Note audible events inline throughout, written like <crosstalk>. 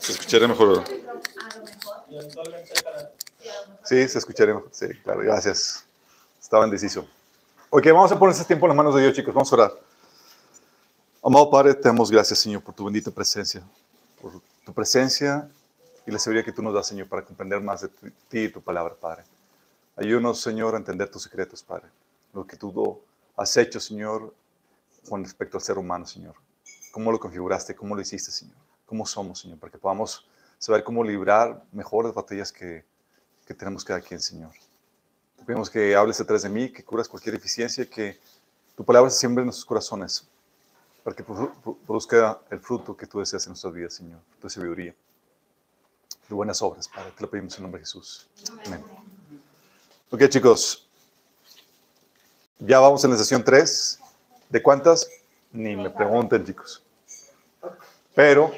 Se escucharía mejor. Sí, se escucharía mejor. Sí, claro, gracias. Estaba indeciso. Ok, vamos a poner este tiempo en las manos de Dios, chicos. Vamos a orar. Amado Padre, te damos gracias, Señor, por tu bendita presencia, por tu presencia y la seguridad que tú nos das, Señor, para comprender más de ti y tu palabra, Padre. Ayúdanos, Señor, a entender tus secretos, Padre. Lo que tú has hecho, Señor, con respecto al ser humano, Señor. Cómo lo configuraste, cómo lo hiciste, Señor. Cómo somos, Señor, para que podamos saber cómo librar mejores batallas que, que tenemos cada quien, Señor. Te pedimos que hables detrás de mí, que curas cualquier deficiencia, que tu palabra se siembre en nuestros corazones, para que produzca el fruto que tú deseas en nuestras vidas, Señor, tu sabiduría, de buenas obras, Padre. Te lo pedimos en nombre de Jesús. Amén. Ok, chicos. Ya vamos en la sesión 3. ¿De cuántas? Ni me pregunten, chicos. Pero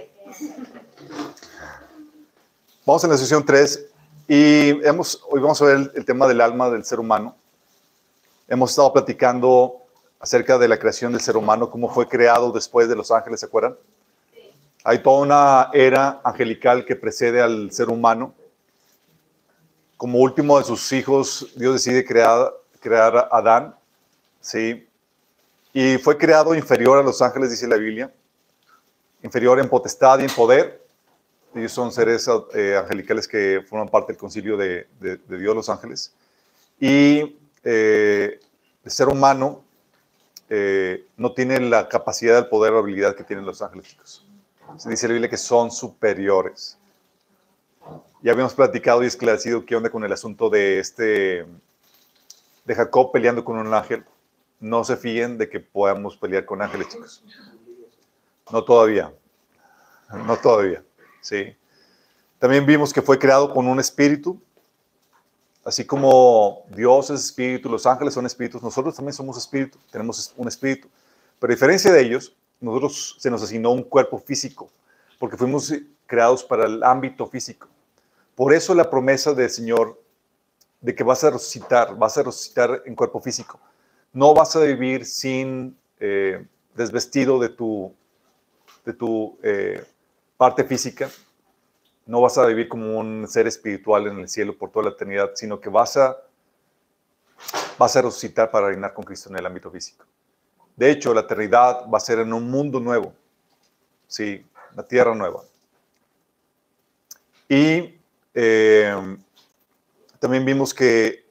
vamos en la sesión 3 y hemos, hoy vamos a ver el, tema del alma del ser humano. Hemos estado platicando acerca de la creación del ser humano, cómo fue creado después de los ángeles, ¿se acuerdan? Hay toda una era angelical que precede al ser humano como último de sus hijos, Dios decide crear, crear a Adán, ¿sí? Y fue creado inferior a los ángeles, dice la Biblia, inferior en potestad y en poder. Ellos son seres eh, angelicales que forman parte del concilio de, Dios, los ángeles. Y eh, el ser humano eh, no tiene la capacidad, el poder o habilidad que tienen los ángeles, chicos. Se dice la Biblia que son superiores. Ya habíamos platicado y esclarecido qué onda con el asunto de este de Jacob peleando con un ángel. No se fíen de que podamos pelear con ángeles, chicos. No todavía. No todavía. Sí. También vimos que fue creado con un espíritu. Así como Dios es espíritu, los ángeles son espíritus, nosotros también somos espíritu, tenemos un espíritu. Pero a diferencia de ellos, nosotros se nos asignó un cuerpo físico, porque fuimos creados para el ámbito físico. Por eso la promesa del Señor de que vas a resucitar, vas a resucitar en cuerpo físico. No vas a vivir sin eh, desvestido de tu, de tu eh, parte física. No vas a vivir como un ser espiritual en el cielo por toda la eternidad, sino que vas a, vas a resucitar para reinar con Cristo en el ámbito físico. De hecho, la eternidad va a ser en un mundo nuevo. Sí, la tierra nueva. Y eh, también vimos que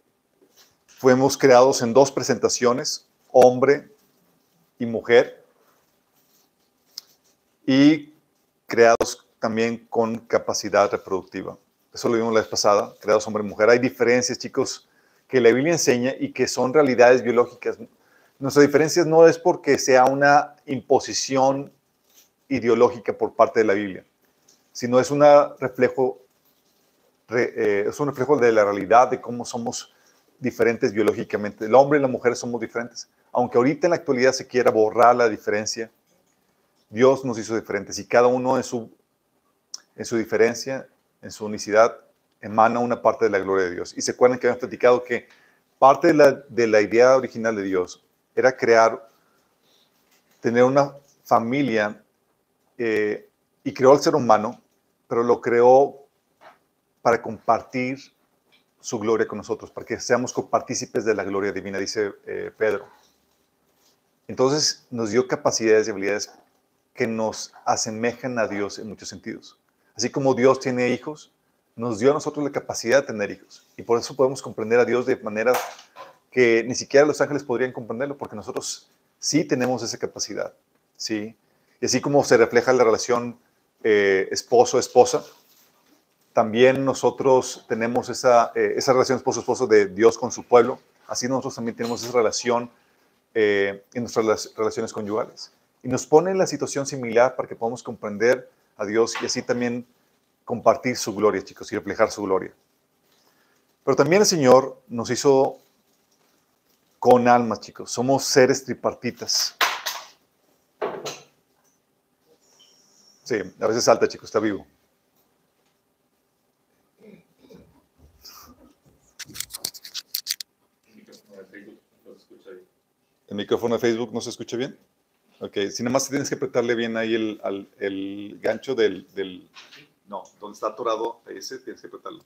fuimos creados en dos presentaciones, hombre y mujer, y creados también con capacidad reproductiva. Eso lo vimos la vez pasada, creados hombre y mujer. Hay diferencias, chicos, que la Biblia enseña y que son realidades biológicas. Nuestra diferencia no es porque sea una imposición ideológica por parte de la Biblia, sino es un reflejo eh, es un reflejo de la realidad, de cómo somos diferentes biológicamente. El hombre y la mujer somos diferentes. Aunque ahorita en la actualidad se quiera borrar la diferencia, Dios nos hizo diferentes y cada uno en su, en su diferencia, en su unicidad, emana una parte de la gloria de Dios. Y se acuerdan que habíamos platicado que parte de la, de la idea original de Dios era crear, tener una familia eh, y creó al ser humano, pero lo creó para compartir su gloria con nosotros, para que seamos copartícipes de la gloria divina, dice eh, Pedro. Entonces nos dio capacidades y habilidades que nos asemejan a Dios en muchos sentidos. Así como Dios tiene hijos, nos dio a nosotros la capacidad de tener hijos. Y por eso podemos comprender a Dios de manera que ni siquiera los ángeles podrían comprenderlo, porque nosotros sí tenemos esa capacidad. ¿sí? Y así como se refleja la relación eh, esposo-esposa, también nosotros tenemos esa, eh, esa relación esposo-esposo de Dios con su pueblo. Así nosotros también tenemos esa relación eh, en nuestras relaciones conyugales. Y nos pone en la situación similar para que podamos comprender a Dios y así también compartir su gloria, chicos, y reflejar su gloria. Pero también el Señor nos hizo con almas, chicos. Somos seres tripartitas. Sí, a veces salta, chicos, está vivo. ¿El micrófono de Facebook no se escucha bien? Ok, si nada más tienes que apretarle bien ahí el, el gancho del, del, No, donde está atorado ese, tienes que apretarlo.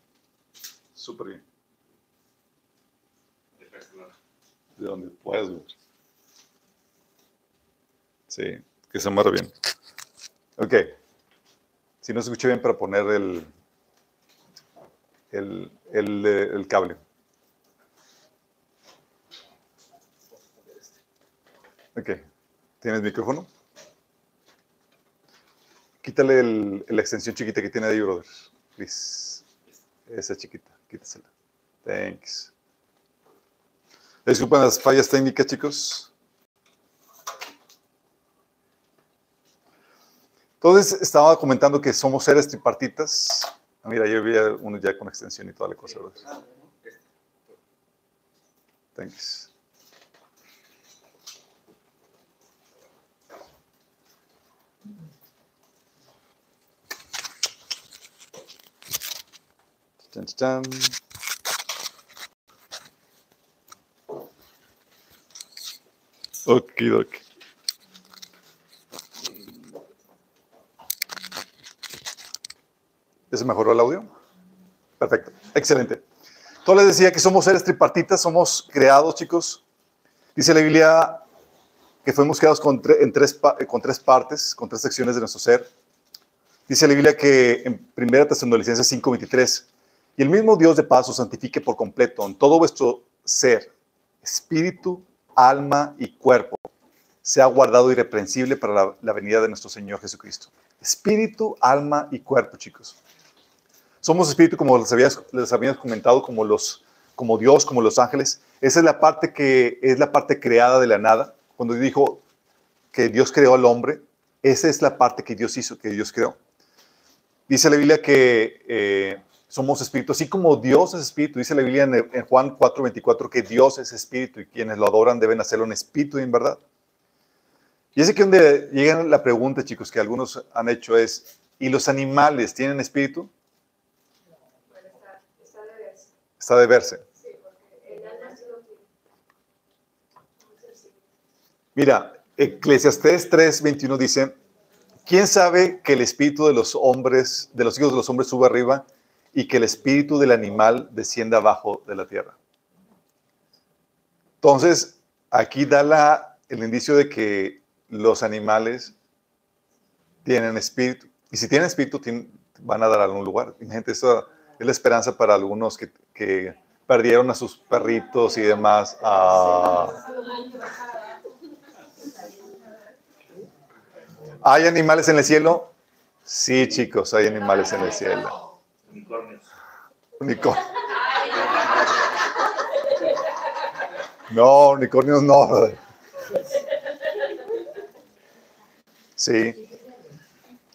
Súper bien. De donde puedas. Sí, que se amarre bien. Ok. Si no se escucha bien para poner el, el, el, el cable. Ok. ¿Tienes micrófono? Quítale el, la extensión chiquita que tiene ahí, brother. Please. Esa chiquita, quítasela. Thanks. Disculpen las fallas técnicas, chicos. Entonces, estaba comentando que somos seres tripartitas. Ah, mira, yo vi uno ya con extensión y toda la cosa, ¿verdad? Thanks. Chan. Okidoki. ¿Ya se mejoró el audio? Perfecto, excelente. Entonces les decía que somos seres tripartitas, somos creados, chicos. Dice la Biblia que fuimos creados con, tres, con tres partes, con tres secciones de nuestro ser. Dice la Biblia que en 1 Tesalonicenses 5:23, y el mismo Dios de paz os santifique por completo en todo vuestro ser, espíritu, alma y cuerpo, sea guardado irreprensible para la, venida de nuestro Señor Jesucristo. Espíritu, alma y cuerpo, chicos. Somos espíritu, como les, les habíamos comentado, como, los, como Dios, como los ángeles. Esa es la parte que es la parte creada de la nada. Cuando dijo que Dios creó al hombre, esa es la parte que Dios hizo, que Dios creó. Dice la Biblia que eh, somos espíritu, así como Dios es espíritu. Dice la Biblia en, Juan 4:24 que Dios es espíritu y quienes lo adoran deben hacerlo en espíritu y en verdad. Y es aquí donde llega la pregunta, chicos, que algunos han hecho es, ¿y los animales tienen espíritu? está, de verse. Mira, Eclesiastés 3:21 dice, ¿quién sabe que el espíritu de los hombres, de los hijos de los hombres sube arriba y que el espíritu del animal descienda abajo de la tierra. Entonces, aquí da el indicio de que los animales tienen espíritu. Y si tienen espíritu, van a dar a algún lugar. Gente, eso es la esperanza para algunos que, perdieron a sus perritos y demás. Ah. ¿Hay animales en el cielo? Sí, chicos, hay animales en el cielo. Unicornios. Unicornios. No, unicornios no. Sí.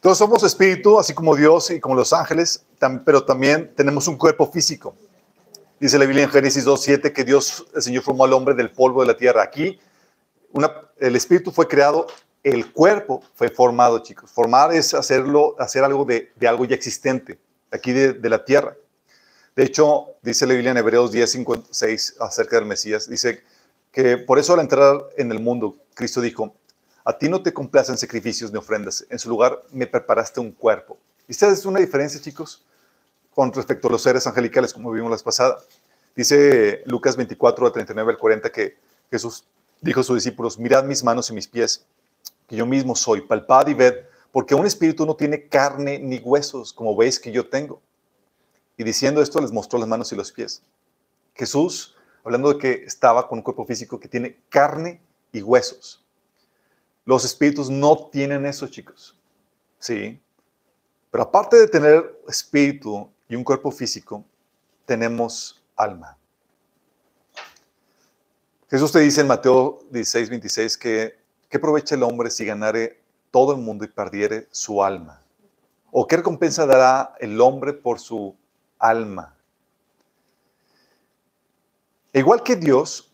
Todos somos espíritu, así como Dios y como los ángeles, pero también tenemos un cuerpo físico. Dice la Biblia en Génesis 2.7 que Dios, el Señor, formó al hombre del polvo de la tierra. Aquí, el espíritu fue creado, el cuerpo fue formado, chicos. Formar es hacerlo, hacer algo de algo ya existente aquí de, la tierra. De hecho, dice la Biblia en Hebreos 10, 56 acerca del Mesías, dice que por eso al entrar en el mundo, Cristo dijo, a ti no te complacen sacrificios ni ofrendas, en su lugar me preparaste un cuerpo. ¿Y esta es una diferencia, chicos, con respecto a los seres angelicales, como vimos la pasada? Dice Lucas 24, 39 al 40, que Jesús dijo a sus discípulos, mirad mis manos y mis pies, que yo mismo soy, palpad y ved porque un espíritu no tiene carne ni huesos, como veis que yo tengo. Y diciendo esto les mostró las manos y los pies. Jesús, hablando de que estaba con un cuerpo físico que tiene carne y huesos. Los espíritus no tienen eso, chicos. Sí. Pero aparte de tener espíritu y un cuerpo físico, tenemos alma. Jesús te dice en Mateo 16, 26 que ¿qué aprovecha el hombre si ganare todo el mundo y perdiere su alma? ¿O qué recompensa dará el hombre por su alma? igual que Dios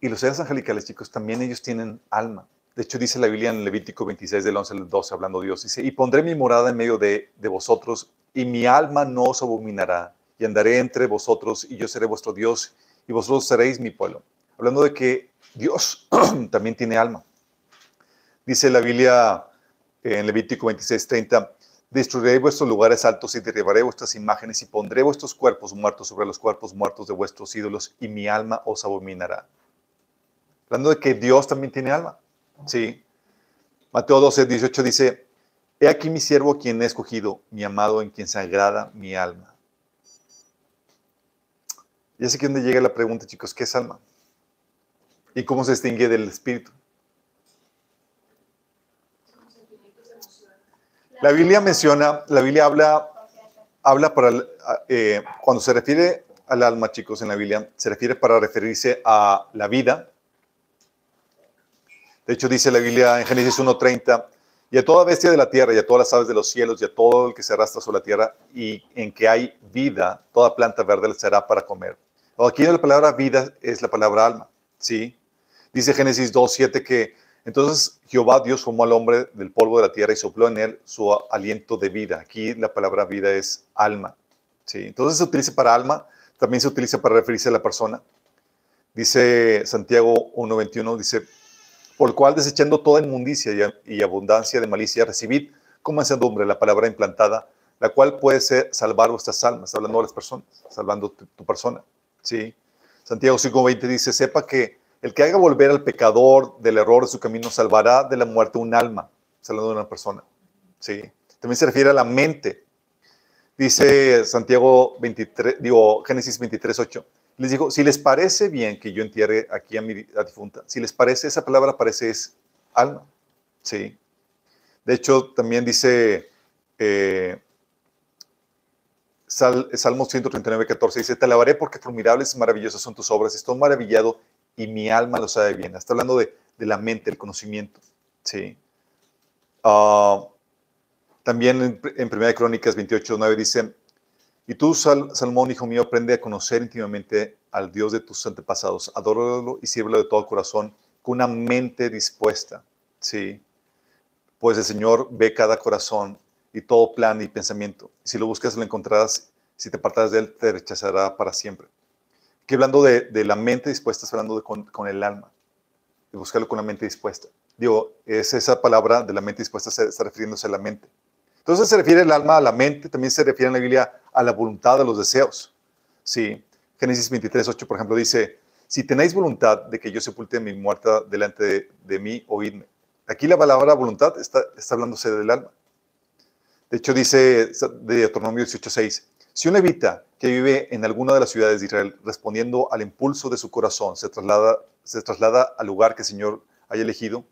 y los seres angelicales, chicos, también ellos tienen alma. De hecho, dice la Biblia en Levítico 26, del 11 al 12, hablando Dios, dice, y pondré mi morada en medio de, de vosotros, y mi alma no os abominará, y andaré entre vosotros, y yo seré vuestro Dios, y vosotros seréis mi pueblo. Hablando de que Dios <clears throat> también tiene alma. Dice la Biblia en Levítico 26:30, Destruiré vuestros lugares altos y derribaré vuestras imágenes y pondré vuestros cuerpos muertos sobre los cuerpos muertos de vuestros ídolos y mi alma os abominará. Hablando de que Dios también tiene alma. Sí. Mateo 12, 18 dice, He aquí mi siervo quien he escogido, mi amado en quien se agrada mi alma. Y así que donde llega la pregunta, chicos, ¿qué es alma? ¿Y cómo se distingue del espíritu? La Biblia menciona, la Biblia habla, habla para, eh, cuando se refiere al alma, chicos, en la Biblia, se refiere para referirse a la vida. De hecho, dice la Biblia en Génesis 1.30, y a toda bestia de la tierra, y a todas las aves de los cielos, y a todo el que se arrastra sobre la tierra, y en que hay vida, toda planta verde será para comer. Aquí la palabra vida es la palabra alma, ¿sí? Dice Génesis 2.7 que entonces Jehová Dios formó al hombre del polvo de la tierra y sopló en él su aliento de vida. Aquí la palabra vida es alma. ¿sí? Entonces se utiliza para alma, también se utiliza para referirse a la persona. Dice Santiago 1.21, dice, por el cual desechando toda inmundicia y, abundancia de malicia, recibid como ensedumbre la palabra implantada, la cual puede ser salvar vuestras almas, hablando de las personas, salvando tu, tu persona. ¿sí? Santiago 5.20 dice, sepa que el que haga volver al pecador del error de su camino salvará de la muerte un alma, hablando de una persona. ¿sí? También se refiere a la mente. Dice Santiago 23, digo Génesis 23, 8. Les digo, si les parece bien que yo entierre aquí a mi difunta, si les parece, esa palabra parece es alma. Sí. De hecho, también dice eh, Salmo 139, 14, dice, te alabaré porque formidables y maravillosas son tus obras, estoy maravillado y mi alma lo sabe bien. Está hablando de, la mente, el conocimiento. ¿sí? Ah, también en, Primera de Crónicas 28, 9 dice, y tú, Salmón, hijo mío, aprende a conocer íntimamente al Dios de tus antepasados, adóralo y sírvelo de todo corazón, con una mente dispuesta. ¿sí? Pues el Señor ve cada corazón y todo plan y pensamiento. Si lo buscas, lo encontrarás. Si te apartas de él, te rechazará para siempre que hablando de, la mente dispuesta, está hablando de con, el alma, de buscarlo con la mente dispuesta. Digo, es esa palabra de la mente dispuesta, está refiriéndose a la mente. Entonces se refiere el alma a la mente, también se refiere en la Biblia a la voluntad, a los deseos. Sí, Génesis 23, 8, por ejemplo, dice, si tenéis voluntad de que yo sepulte mi muerta delante de, mí, oídme. Aquí la palabra voluntad está, está hablándose del alma. De hecho, dice de Deuteronomio 18, 6, si un levita que vive en alguna de las ciudades de Israel, respondiendo al impulso de su corazón, se traslada, se traslada al lugar que el Señor haya elegido,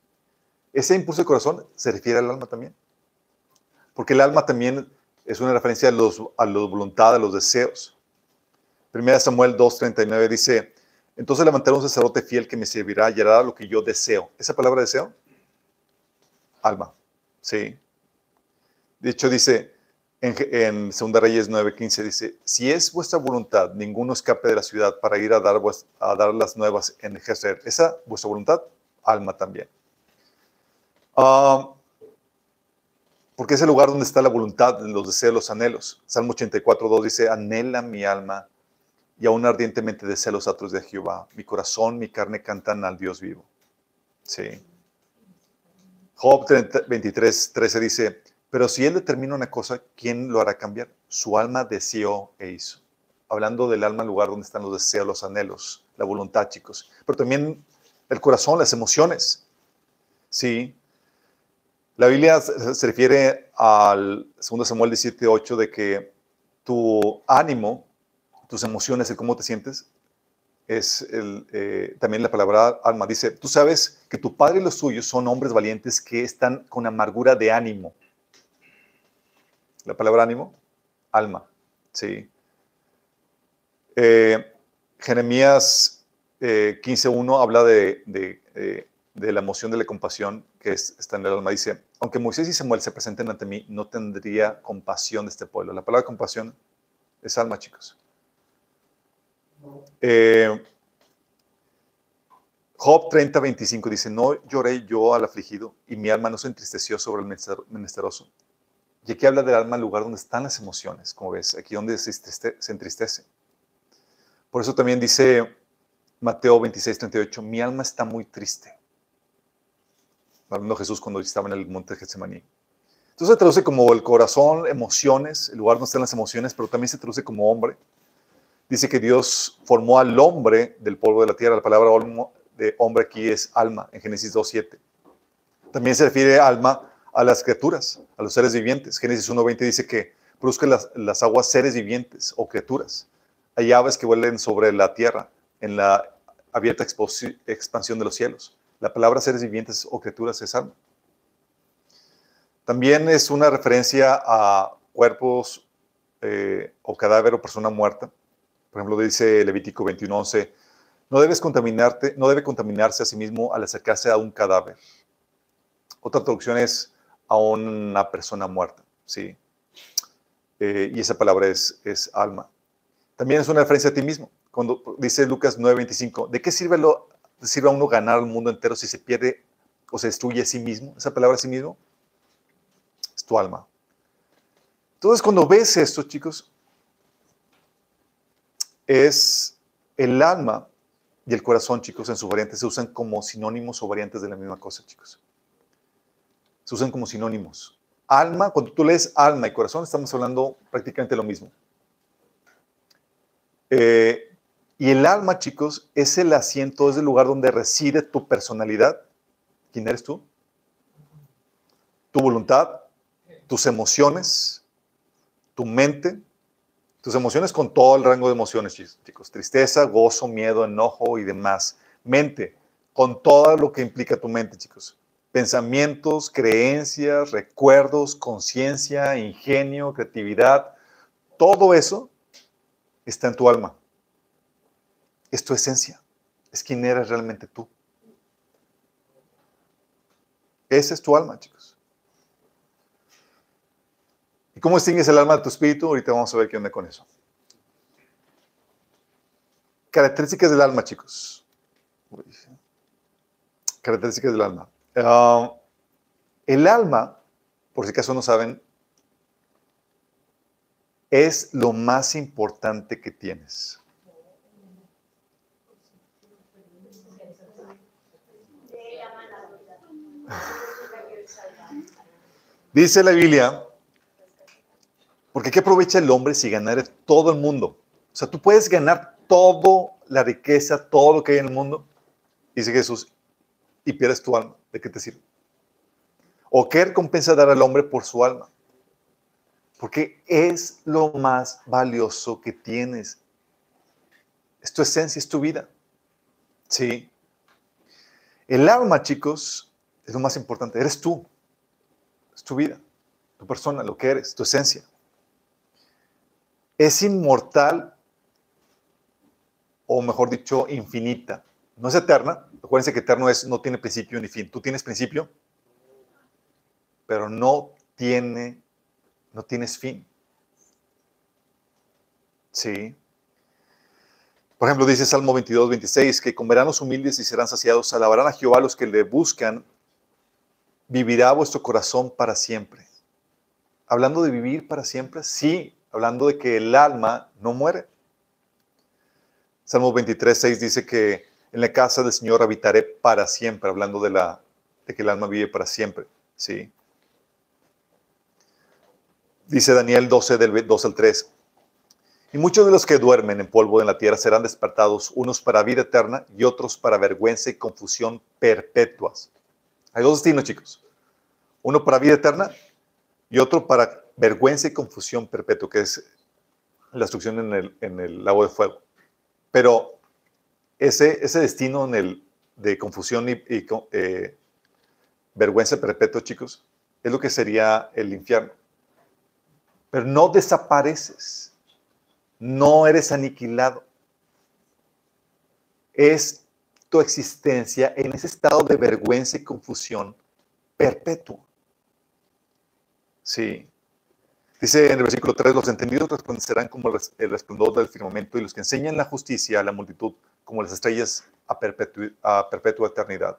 ese impulso de corazón se refiere al alma también. Porque el alma también es una referencia a, los, a la voluntad, a los deseos. Primera Samuel 2.39 dice, entonces levantaré un sacerdote fiel que me servirá y hará lo que yo deseo. ¿Esa palabra deseo? Alma. Sí. De hecho dice, en, 2 Reyes 9:15 dice, si es vuestra voluntad, ninguno escape de la ciudad para ir a dar, a dar las nuevas en Jezer. Esa, vuestra voluntad, alma también. Uh, porque es el lugar donde está la voluntad, los deseos, los anhelos. Salmo 84:2 dice, anhela mi alma y aún ardientemente desea los atos de Jehová. Mi corazón, mi carne cantan al Dios vivo. Sí. Job 23:13 dice, pero si Él determina una cosa, ¿quién lo hará cambiar? Su alma deseó e hizo. Hablando del alma, lugar donde están los deseos, los anhelos, la voluntad, chicos. Pero también el corazón, las emociones. Sí. La Biblia se refiere al 2 Samuel 17, de que tu ánimo, tus emociones, el cómo te sientes, es el, eh, también la palabra alma. Dice, tú sabes que tu padre y los suyos son hombres valientes que están con amargura de ánimo. La palabra ánimo, alma. ¿sí? Eh, Jeremías 15.1 eh, habla de, de, la emoción de la compasión que está en el alma. Dice, aunque Moisés y Samuel se presenten ante mí, no tendría compasión de este pueblo. La palabra compasión es alma, chicos. Eh, Job 30.25 dice, no lloré yo al afligido y mi alma no se entristeció sobre el menesteroso. Y aquí habla del alma, el lugar donde están las emociones, como ves, aquí donde se, entristece. Por eso también dice Mateo 26, 38, mi alma está muy triste. Hablando Jesús cuando estaba en el monte de Getsemaní. Entonces se traduce como el corazón, emociones, el lugar donde están las emociones, pero también se traduce como hombre. Dice que Dios formó al hombre del polvo de la tierra. La palabra de hombre aquí es alma, en Génesis 2.7. También se refiere alma a las criaturas, a los seres vivientes. Génesis 1.20 dice que produzca las, las, aguas seres vivientes o criaturas. Hay aves que vuelen sobre la tierra en la abierta expansión de los cielos. La palabra seres vivientes o criaturas es alma. También es una referencia a cuerpos eh, o cadáver o persona muerta. Por ejemplo, dice Levítico 21:11, no debes contaminarte, no debe contaminarse a sí mismo al acercarse a un cadáver. Otra traducción es a una persona muerta, ¿sí? Eh, y esa palabra es, alma. También es una referencia a ti mismo. Cuando dice Lucas 9:25, ¿de qué sirve, lo, sirve a uno ganar el mundo entero si se pierde o se destruye a sí mismo? Esa palabra a sí mismo es tu alma. Entonces, cuando ves esto, chicos, es el alma y el corazón, chicos, en sus variantes se usan como sinónimos o variantes de la misma cosa, chicos. Se usan como sinónimos. Alma, cuando tú lees alma y corazón, estamos hablando prácticamente lo mismo. Eh, y el alma, chicos, es el asiento, es el lugar donde reside tu personalidad. ¿Quién eres tú? Tu voluntad, tus emociones, tu mente, tus emociones con todo el rango de emociones, chicos. Tristeza, gozo, miedo, enojo y demás. Mente, con todo lo que implica tu mente, chicos. Pensamientos, creencias, recuerdos, conciencia, ingenio, creatividad. Todo eso está en tu alma. Es tu esencia. Es quien eres realmente tú. Esa es tu alma, chicos. ¿Y cómo distingues el alma de tu espíritu? Ahorita vamos a ver qué onda con eso. Características del alma, chicos. Características del alma. Ah, el alma, por si acaso no saben, es lo más importante que tienes. <laughs> Dice la Biblia porque ¿qué aprovecha el hombre si ganara todo el mundo? O sea, tú puedes ganar toda la riqueza, todo lo que hay en el mundo, dice Jesús, y pierdes tu alma. ¿De qué te sirve? ¿O qué recompensa dar al hombre por su alma? Porque es lo más valioso que tienes. Es tu esencia, es tu vida. Sí. El alma, chicos, es lo más importante. Eres tú. Es tu vida, tu persona, lo que eres, tu esencia es inmortal, o mejor dicho, infinita. No es eterna. Acuérdense que eterno es, no tiene principio ni fin. Tú tienes principio, pero no tiene, no tienes fin. Sí. Por ejemplo, dice Salmo 22, 26, que comerán los humildes y serán saciados, alabarán a Jehová los que le buscan, vivirá vuestro corazón para siempre. Hablando de vivir para siempre, sí, hablando de que el alma no muere. Salmo 23, 6 dice que en la casa del Señor habitaré para siempre, hablando de, la, de que el alma vive para siempre. ¿sí? Dice Daniel 12, del 2 al 3. Y muchos de los que duermen en polvo en la tierra serán despertados, unos para vida eterna y otros para vergüenza y confusión perpetuas. Hay dos destinos, chicos. Uno para vida eterna y otro para vergüenza y confusión perpetua, que es la destrucción en el, en el lago de fuego. Pero ese, ese destino en el, de confusión y, eh, vergüenza perpetua, chicos, es lo que sería el infierno. Pero no desapareces, no eres aniquilado. Es tu existencia en ese estado de vergüenza y confusión perpetuo. Sí. Dice en el versículo 3, los entendidos resplandecerán como el resplandor del firmamento y los que enseñan la justicia a la multitud como las estrellas a, perpetua eternidad.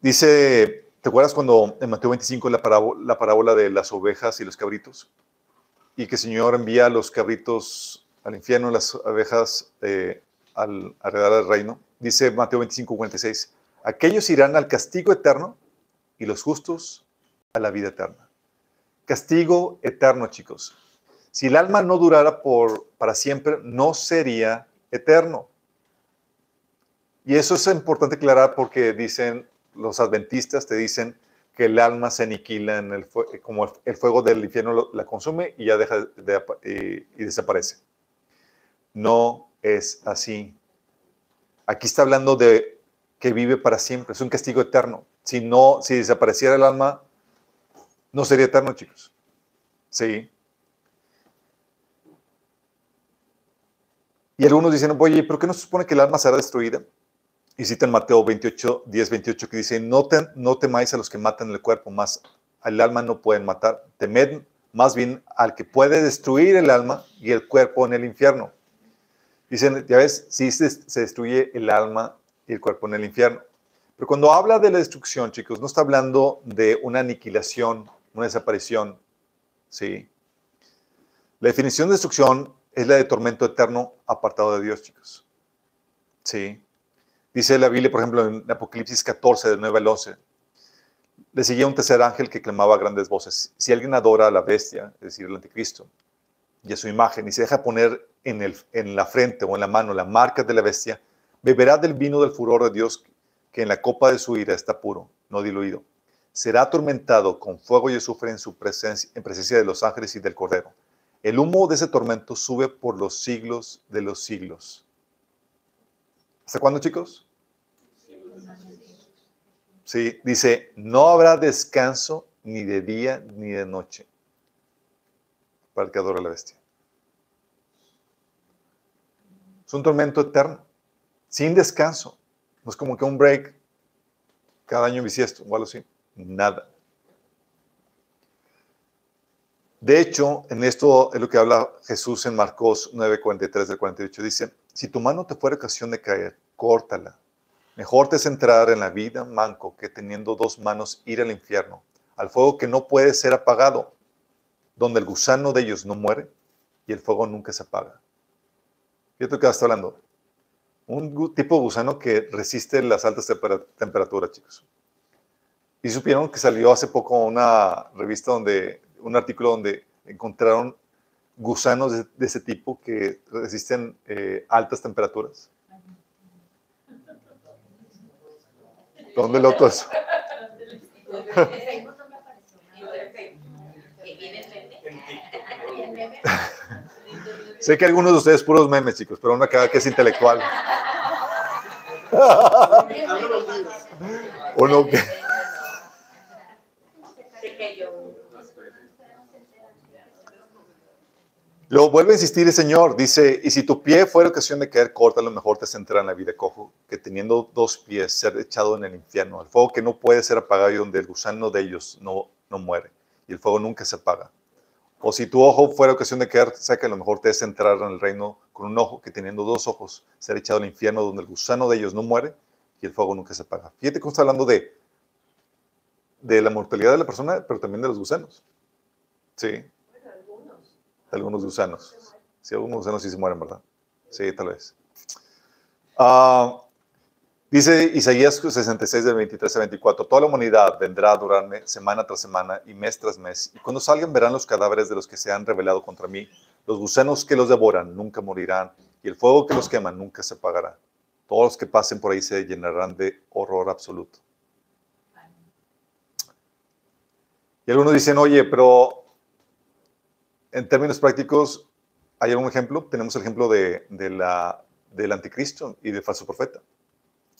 Dice, ¿te acuerdas cuando en Mateo 25 la parábola, la parábola de las ovejas y los cabritos? Y que el Señor envía a los cabritos al infierno, las ovejas eh, al alrededor del reino. Dice Mateo 25, 46, aquellos irán al castigo eterno y los justos a la vida eterna. Castigo eterno, chicos. Si el alma no durara por, para siempre, no sería eterno. Y eso es importante aclarar porque dicen los adventistas, te dicen que el alma se aniquila en el como el fuego del infierno la consume y ya deja de, y desaparece. No es así. Aquí está hablando de que vive para siempre, es un castigo eterno. Si no, si desapareciera el alma, no sería eterno, chicos. Sí. Y algunos dicen, oye, ¿pero qué no se supone que el alma será destruida? Y cita en Mateo 28, 10, 28 que dice, no, no temáis a los que matan el cuerpo, más al alma no pueden matar. Temed más bien al que puede destruir el alma y el cuerpo en el infierno. Dicen, ya ves, sí se, se destruye el alma y el cuerpo en el infierno. Pero cuando habla de la destrucción, chicos, no está hablando de una aniquilación, una desaparición. ¿sí? La definición de destrucción es la de tormento eterno apartado de Dios, chicos. ¿Sí? Dice la Biblia, por ejemplo, en Apocalipsis 14, del 9 al 11, le seguía un tercer ángel que clamaba a grandes voces. Si alguien adora a la bestia, es decir, el anticristo, y a su imagen, y se deja poner en, el, en la frente o en la mano la marca de la bestia, beberá del vino del furor de Dios, que en la copa de su ira está puro, no diluido. Será atormentado con fuego y azufre en, su presencia, en presencia de los ángeles y del Cordero. El humo de ese tormento sube por los siglos de los siglos. ¿Hasta cuándo, chicos? Sí, dice, no habrá descanso ni de día ni de noche para el que adora la bestia. Es un tormento eterno, sin descanso. No es como que un break cada año bisiesto o algo así. Nada. De hecho, en esto es lo que habla Jesús en Marcos 9, 43 del 48. Dice, si tu mano te fuera ocasión de caer, córtala. Mejor te es entrar en la vida manco que teniendo dos manos ir al infierno, al fuego que no puede ser apagado, donde el gusano de ellos no muere y el fuego nunca se apaga. Fíjate que está hablando. Un tipo de gusano que resiste las altas temperaturas, chicos. Y supieron que salió hace poco una revista donde, un artículo donde encontraron gusanos de, ese tipo que resisten eh, altas temperaturas. ¿Dónde lo eso? <laughs> sé que algunos de ustedes puros memes, chicos, pero una que es intelectual. <laughs> Uno que... Luego vuelve a insistir el Señor, dice, y si tu pie fuera ocasión de caer corta, a lo mejor te centra en la vida cojo, que teniendo dos pies, ser echado en el infierno, el fuego que no puede ser apagado y donde el gusano de ellos no, no muere, y el fuego nunca se apaga. O si tu ojo fuera ocasión de caer que a lo mejor te es en el reino con un ojo, que teniendo dos ojos, ser echado al infierno, donde el gusano de ellos no muere, y el fuego nunca se apaga. Fíjate cómo está hablando de, de la mortalidad de la persona, pero también de los gusanos. Sí algunos gusanos. Sí, algunos gusanos sí se mueren, ¿verdad? Sí, tal vez. Ah, dice Isaías 66, de 23 a 24, toda la humanidad vendrá a adorarme semana tras semana y mes tras mes, y cuando salgan verán los cadáveres de los que se han rebelado contra mí, los gusanos que los devoran nunca morirán, y el fuego que los quema nunca se apagará. Todos los que pasen por ahí se llenarán de horror absoluto. Y algunos dicen, oye, pero en términos prácticos, ¿hay algún ejemplo? Tenemos el ejemplo del anticristo y del falso profeta.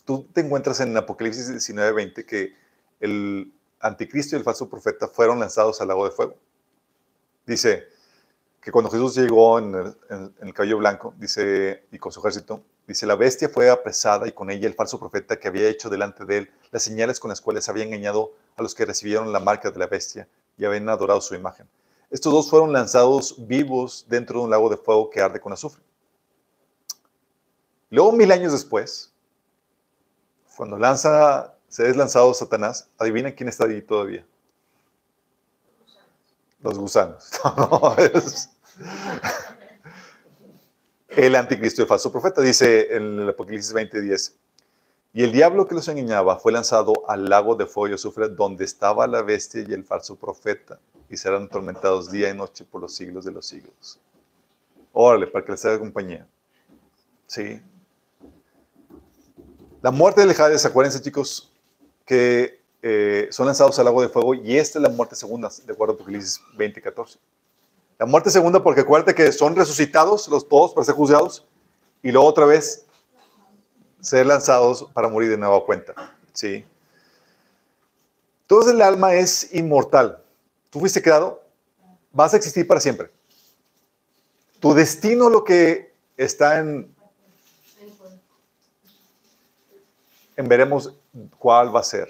Tú te encuentras en Apocalipsis 19:20 que el anticristo y el falso profeta fueron lanzados al lago de fuego. Dice que cuando Jesús llegó en el, en el cabello blanco, dice, y con su ejército, dice, la bestia fue apresada y con ella el falso profeta que había hecho delante de él las señales con las cuales había engañado a los que recibieron la marca de la bestia y habían adorado su imagen. Estos dos fueron lanzados vivos dentro de un lago de fuego que arde con azufre. Luego, mil años después, cuando lanza, se es lanzado Satanás, adivina quién está allí todavía. Los gusanos. <laughs> el anticristo, el falso profeta, dice en el Apocalipsis 20:10. Y el diablo que los engañaba fue lanzado al lago de fuego y azufre, donde estaba la bestia y el falso profeta, y serán atormentados día y noche por los siglos de los siglos. Órale, para que les haga compañía. Sí. La muerte de Hades, acuérdense chicos, que eh, son lanzados al lago de fuego y esta es la muerte segunda, de acuerdo a Apocalipsis 20, 14. La muerte segunda porque acuérdate que son resucitados los todos para ser juzgados y luego otra vez ser lanzados para morir de nueva cuenta. ¿sí? Entonces el alma es inmortal. Tú fuiste creado, vas a existir para siempre. Tu destino, lo que está en, en veremos cuál va a ser.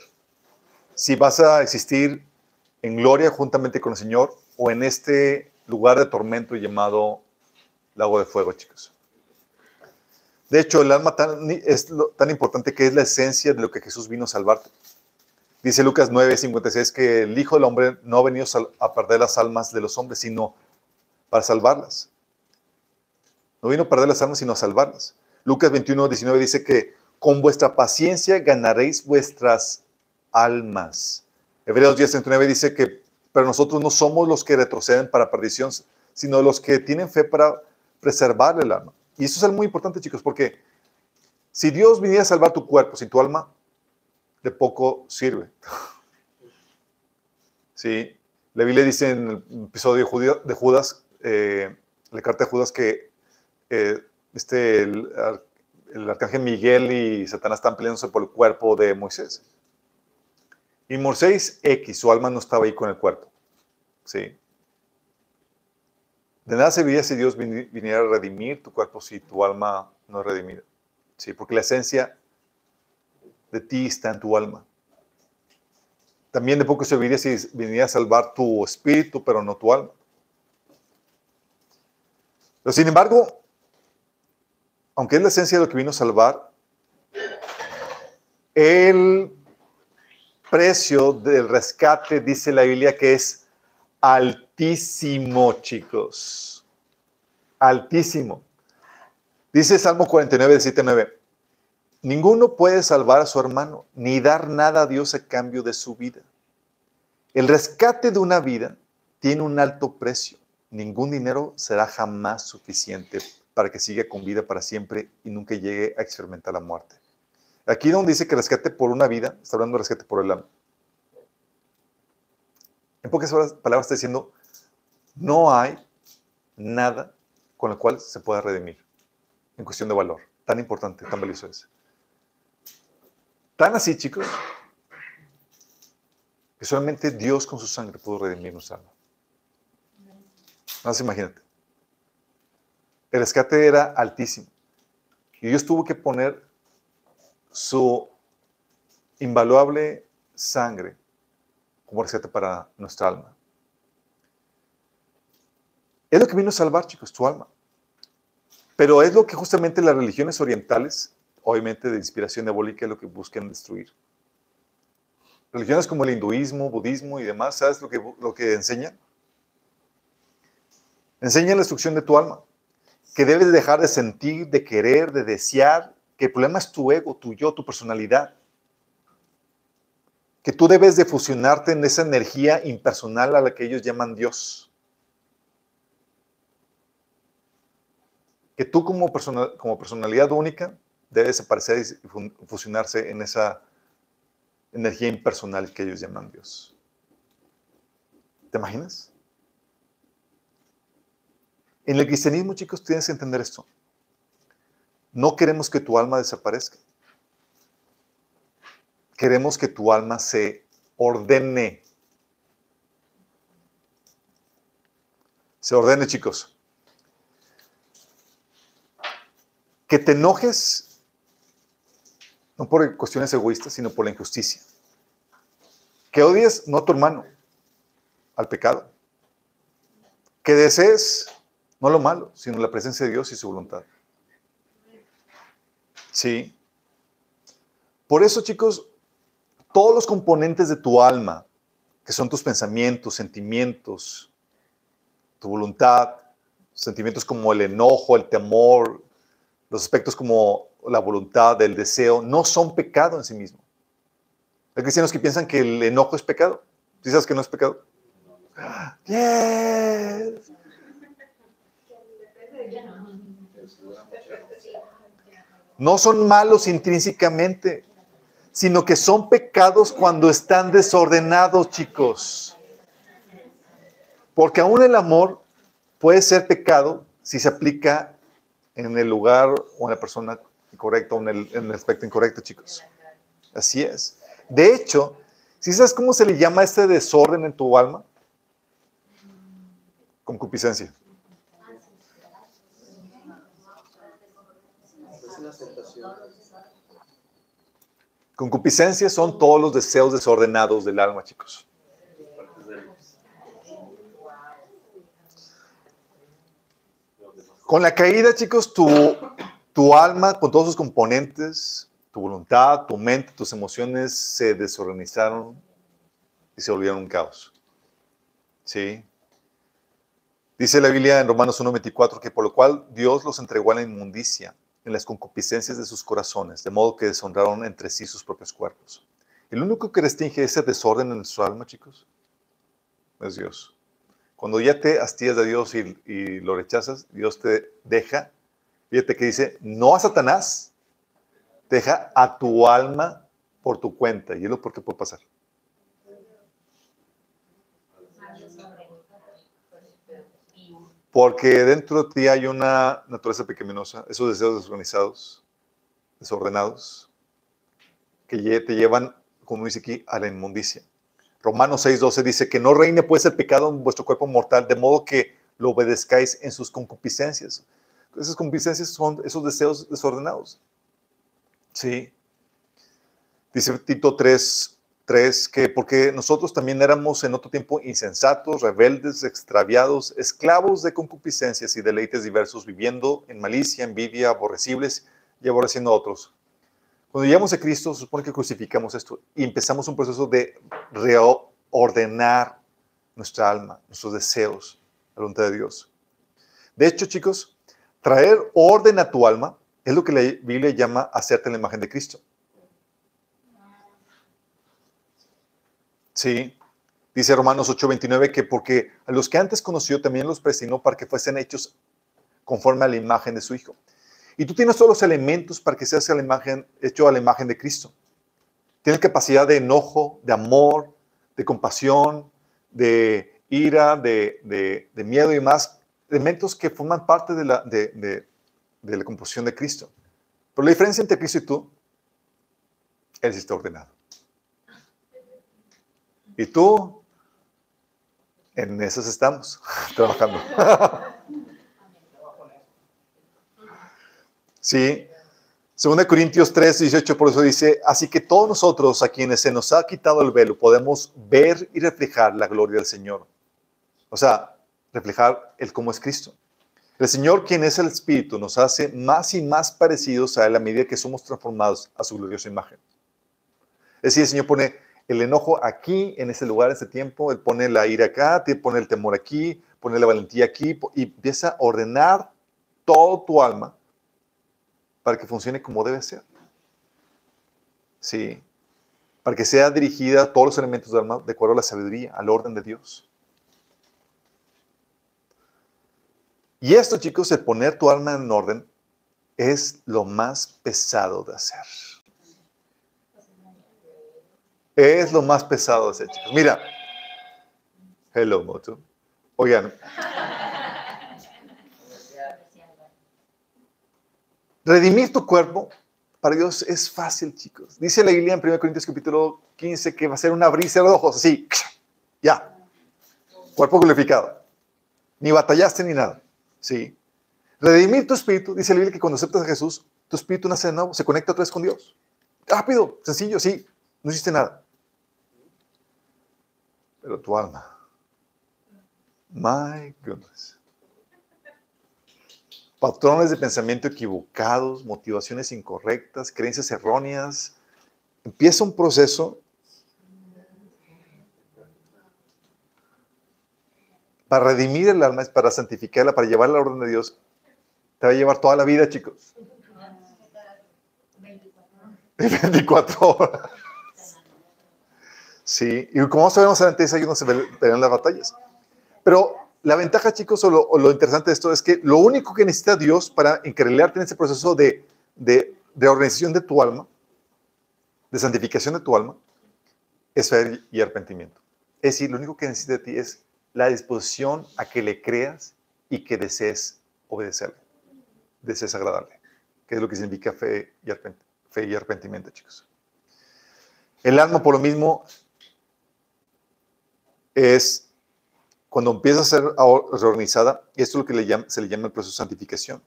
Si vas a existir en gloria juntamente con el Señor o en este lugar de tormento llamado lago de fuego, chicos. De hecho, el alma tan, es tan importante que es la esencia de lo que Jesús vino a salvarte. Dice Lucas 9:56 que el Hijo del Hombre no ha venido a perder las almas de los hombres, sino para salvarlas. No vino a perder las almas, sino a salvarlas. Lucas 21:19 dice que con vuestra paciencia ganaréis vuestras almas. Hebreos 10:39 dice que, pero nosotros no somos los que retroceden para perdición, sino los que tienen fe para preservar el alma. Y eso es algo muy importante, chicos, porque si Dios viniera a salvar tu cuerpo sin tu alma, de poco sirve. Sí, la Biblia dice en el episodio de Judas, eh, la carta de Judas, que eh, este, el, arcángel Miguel y Satanás están peleándose por el cuerpo de Moisés. Y Moisés X, su alma no estaba ahí con el cuerpo. Sí. De nada serviría si Dios viniera a redimir tu cuerpo si tu alma no es redimida. Sí, porque la esencia de ti está en tu alma. También de poco serviría si viniera a salvar tu espíritu, pero no tu alma. Pero sin embargo, aunque es la esencia de lo que vino a salvar, el precio del rescate, dice la Biblia, que es altísimo, chicos. Altísimo. Dice Salmo 49, 7, 9. Ninguno puede salvar a su hermano, ni dar nada a Dios a cambio de su vida. El rescate de una vida tiene un alto precio. Ningún dinero será jamás suficiente para que siga con vida para siempre y nunca llegue a experimentar la muerte. Aquí donde dice que rescate por una vida, está hablando de rescate por el alma. En pocas palabras está diciendo, no hay nada con el cual se pueda redimir en cuestión de valor. Tan importante, tan valioso es. Tan así, chicos, que solamente Dios con su sangre pudo redimir nuestra alma. Más imagínate. El rescate era altísimo. Y Dios tuvo que poner su invaluable sangre como rescate para nuestra alma. Es lo que vino a salvar, chicos, tu alma. Pero es lo que justamente las religiones orientales, obviamente de inspiración diabólica, es lo que buscan destruir. Religiones como el hinduismo, budismo y demás, ¿sabes lo que, lo que enseñan? Enseñan la destrucción de tu alma, que debes dejar de sentir, de querer, de desear, que el problema es tu ego, tu yo, tu personalidad que tú debes de fusionarte en esa energía impersonal a la que ellos llaman Dios. Que tú como, como personalidad única debes aparecer y fusionarse en esa energía impersonal que ellos llaman Dios. ¿Te imaginas? En el cristianismo, chicos, tienes que entender esto. No queremos que tu alma desaparezca queremos que tu alma se ordene. Se ordene, chicos. Que te enojes, no por cuestiones egoístas, sino por la injusticia. Que odies no a tu hermano, al pecado. Que desees no lo malo, sino la presencia de Dios y su voluntad. Sí. Por eso, chicos, todos los componentes de tu alma, que son tus pensamientos, sentimientos, tu voluntad, sentimientos como el enojo, el temor, los aspectos como la voluntad, el deseo, no son pecado en sí mismo. Hay cristianos que piensan que el enojo es pecado. ¿Sí sabes que no es pecado? No son malos intrínsecamente, sino que son pecados cuando están desordenados, chicos. Porque aún el amor puede ser pecado si se aplica en el lugar o en la persona incorrecta o en el, aspecto incorrecto, chicos. Así es. De hecho, si sabes cómo se le llama este desorden en tu alma? Concupiscencia. Concupiscencia son todos los deseos desordenados del alma, chicos. Con la caída, chicos, tu, alma, con todos sus componentes, tu voluntad, tu mente, tus emociones se desorganizaron y se volvieron un caos. ¿Sí? Dice la Biblia en Romanos 1.24 que por lo cual Dios los entregó a la inmundicia en las concupiscencias de sus corazones, de modo que deshonraron entre sí sus propios cuerpos. El único que restringe ese desorden en su alma, chicos, es Dios. Cuando ya te hastías de Dios y, lo rechazas, Dios te deja. Fíjate que dice, no a Satanás, deja a tu alma por tu cuenta. Y es lo porque puede pasar. Porque dentro de ti hay una naturaleza pecaminosa, esos deseos desorganizados, desordenados, que te llevan, como dice aquí, a la inmundicia. Romanos 6:12 dice que no reine pues el pecado en vuestro cuerpo mortal, de modo que lo obedezcáis en sus concupiscencias. Esas concupiscencias son esos deseos desordenados. Sí. Dice Tito 3, 3 que porque nosotros también éramos en otro tiempo insensatos, rebeldes, extraviados, esclavos de concupiscencias y deleites diversos, viviendo en malicia, envidia, aborrecibles y aborreciendo a otros. Cuando llegamos a Cristo, se supone que crucificamos esto y empezamos un proceso de reordenar nuestra alma, nuestros deseos, la voluntad de Dios. De hecho, chicos, traer orden a tu alma es lo que la Biblia llama hacerte la imagen de Cristo. Sí, dice Romanos 8:29 que porque a los que antes conoció también los predestinó para que fuesen hechos conforme a la imagen de su Hijo. Y tú tienes todos los elementos para que seas la imagen, hecho a la imagen de Cristo. Tienes capacidad de enojo, de amor, de compasión, de ira, de, miedo y más elementos que forman parte de la, de, de la composición de Cristo. Pero la diferencia entre Cristo y tú, Él sí está ordenado. Y tú, en esas estamos <laughs> trabajando. <laughs> sí. Según Corintios 3, 18, por eso dice, así que todos nosotros a quienes se nos ha quitado el velo podemos ver y reflejar la gloria del Señor. O sea, reflejar el cómo es Cristo. El Señor, quien es el Espíritu, nos hace más y más parecidos a Él a medida que somos transformados a su gloriosa imagen. Es decir, el Señor pone el enojo aquí, en ese lugar, en ese tiempo, Él pone la ira acá, pone el temor aquí, pone la valentía aquí, y empieza a ordenar todo tu alma para que funcione como debe ser. Sí, para que sea dirigida a todos los elementos del alma de acuerdo a la sabiduría, al orden de Dios. Y esto, chicos, de poner tu alma en orden, es lo más pesado de hacer. Es lo más pesado de hacer, chicos. Mira. Hello, Moto. Oigan. Redimir tu cuerpo para Dios es fácil, chicos. Dice la Biblia en 1 Corintios capítulo 15 que va a ser una brisa de ojos, así, <clears throat> ya. Cuerpo glorificado. Ni batallaste ni nada. Sí. Redimir tu espíritu, dice la Biblia que cuando aceptas a Jesús, tu espíritu nace de nuevo, se conecta otra vez con Dios. Rápido, sencillo, sí, no hiciste nada. Pero tu alma, my goodness. Patrones de pensamiento equivocados, motivaciones incorrectas, creencias erróneas. Empieza un proceso para redimir el alma, para santificarla, para llevarla a la orden de Dios, te va a llevar toda la vida, chicos. 24 <laughs> horas. Sí, y como sabemos antes, ahí no se ven las batallas. Pero la ventaja, chicos, o lo, interesante de esto es que lo único que necesita Dios para encarrilarte en ese proceso de, de, organización de tu alma, de santificación de tu alma, es fe y arrepentimiento. Es decir, lo único que necesita de ti es la disposición a que le creas y que desees obedecerle, desees agradarle, que es lo que significa fe fe y arrepentimiento, chicos. El alma, por lo mismo, es cuando empieza a ser reorganizada, esto es lo que se le llama el proceso de santificación.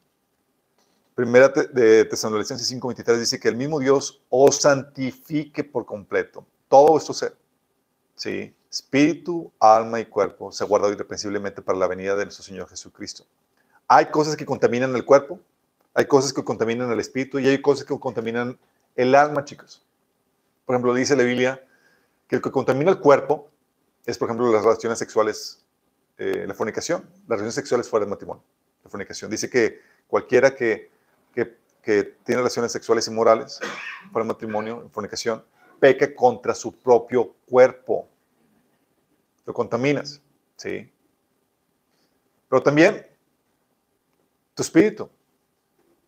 Primera de Tesalonicenses 5:23 dice que el mismo Dios os santifique por completo, todo vuestro ser. ¿sí? Espíritu, alma y cuerpo se guardado irreprensiblemente para la venida de nuestro Señor Jesucristo. Hay cosas que contaminan el cuerpo, hay cosas que contaminan el espíritu y hay cosas que contaminan el alma, chicos. Por ejemplo, dice la Biblia que el que contamina el cuerpo es, por ejemplo, las relaciones sexuales, eh, la fornicación, las relaciones sexuales fuera del matrimonio, la fornicación. Dice que cualquiera que, que, tiene relaciones sexuales inmorales fuera del matrimonio, fornicación, peca contra su propio cuerpo. Lo contaminas, ¿sí? Pero también tu espíritu.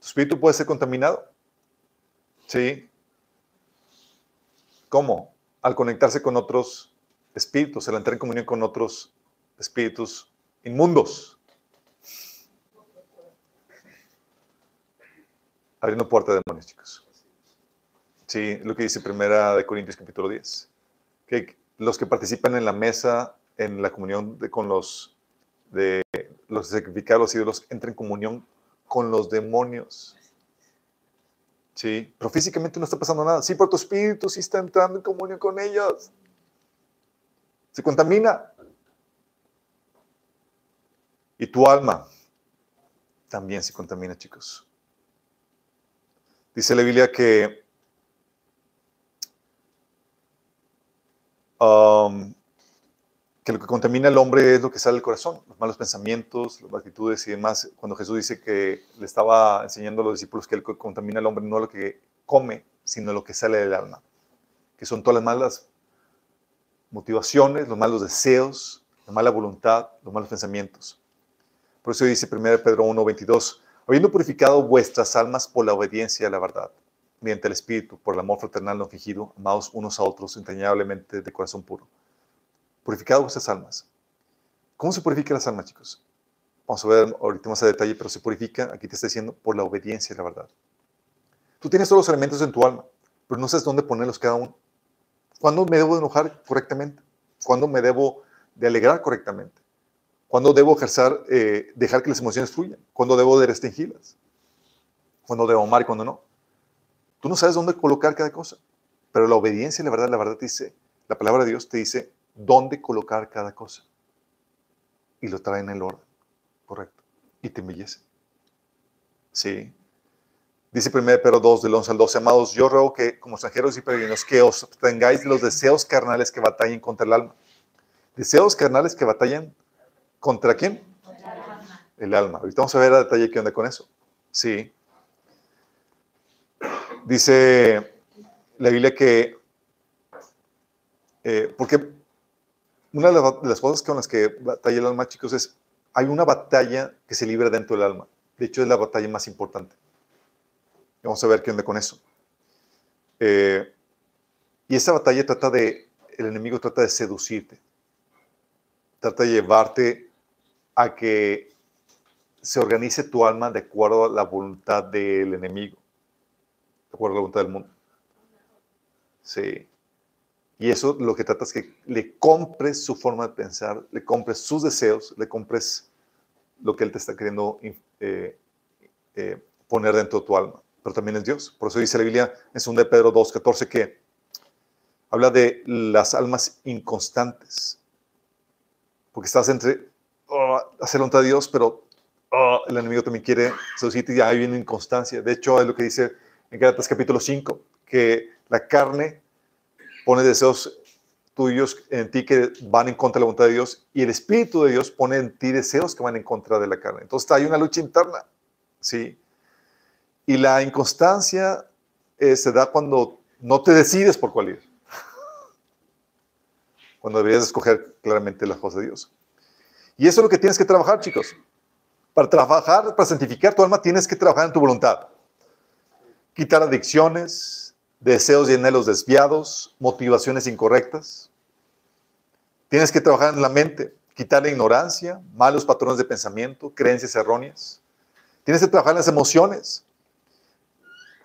Tu espíritu puede ser contaminado. ¿Sí? ¿Cómo? Al conectarse con otros espíritus, al entrar en comunión con otros espíritus inmundos. Abriendo puerta de demonios, chicos. Sí, lo que dice Primera de Corintios capítulo 10. Que los que participan en la mesa, en la comunión con los de los sacrificados los ídolos, entran en comunión con los demonios. Sí, pero físicamente no está pasando nada. Sí, por tu espíritu sí está entrando en comunión con ellos se contamina. Y tu alma también se contamina, chicos. Dice la Biblia que um, que lo que contamina al hombre es lo que sale del corazón, los malos pensamientos, las actitudes y demás. Cuando Jesús dice que le estaba enseñando a los discípulos que lo que contamina al hombre no lo que come, sino lo que sale del alma, que son todas las malas motivaciones, los malos deseos, la mala voluntad, los malos pensamientos. Por eso dice 1 Pedro 1, 22, habiendo purificado vuestras almas por la obediencia a la verdad, mediante el Espíritu, por el amor fraternal no fingido, amados unos a otros entrañablemente de corazón puro. Purificado vuestras almas. ¿Cómo se purifica las almas, chicos? Vamos a ver ahorita más a detalle, pero se purifica, aquí te está diciendo, por la obediencia a la verdad. Tú tienes todos los elementos en tu alma, pero no sabes dónde ponerlos cada uno. ¿Cuándo me debo enojar correctamente? ¿Cuándo me debo de alegrar correctamente? ¿Cuándo debo ejercer, eh, dejar que las emociones fluyan? ¿Cuándo debo de restringirlas? ¿Cuándo debo amar y cuándo no? Tú no sabes dónde colocar cada cosa, pero la obediencia la verdad, la verdad te dice, la palabra de Dios te dice dónde colocar cada cosa. Y lo trae en el orden, correcto. Y te embellece. Sí. Dice 1 Pedro 2, del 11 al 12, amados, yo ruego que como extranjeros y peregrinos que os tengáis los deseos carnales que batallen contra el alma. Deseos carnales que batallan contra quién? el alma. Ahorita vamos a ver a detalle qué onda con eso. Sí. Dice la Biblia que, eh, porque una de las cosas con las que batalla el alma, chicos, es, hay una batalla que se libra dentro del alma. De hecho, es la batalla más importante. Vamos a ver qué onda con eso. Eh, y esa batalla trata de, el enemigo trata de seducirte, trata de llevarte a que se organice tu alma de acuerdo a la voluntad del enemigo, de acuerdo a la voluntad del mundo. Sí. Y eso lo que trata es que le compres su forma de pensar, le compres sus deseos, le compres lo que él te está queriendo eh, eh, poner dentro de tu alma pero también es Dios. Por eso dice la Biblia en 2 de Pedro 2.14 que habla de las almas inconstantes. Porque estás entre oh, hacer voluntad de Dios, pero oh, el enemigo también quiere seducirte y hay una inconstancia. De hecho, es lo que dice en Gálatas capítulo 5, que la carne pone deseos tuyos en ti que van en contra de la voluntad de Dios y el Espíritu de Dios pone en ti deseos que van en contra de la carne. Entonces hay una lucha interna, ¿sí? Y la inconstancia eh, se da cuando no te decides por cuál ir. <laughs> Cuando deberías escoger claramente las cosas de Dios. Y eso es lo que tienes que trabajar, chicos. Para trabajar, para santificar tu alma, tienes que trabajar en tu voluntad. Quitar adicciones, deseos y anhelos desviados, motivaciones incorrectas. Tienes que trabajar en la mente, quitar la ignorancia, malos patrones de pensamiento, creencias erróneas. Tienes que trabajar en las emociones.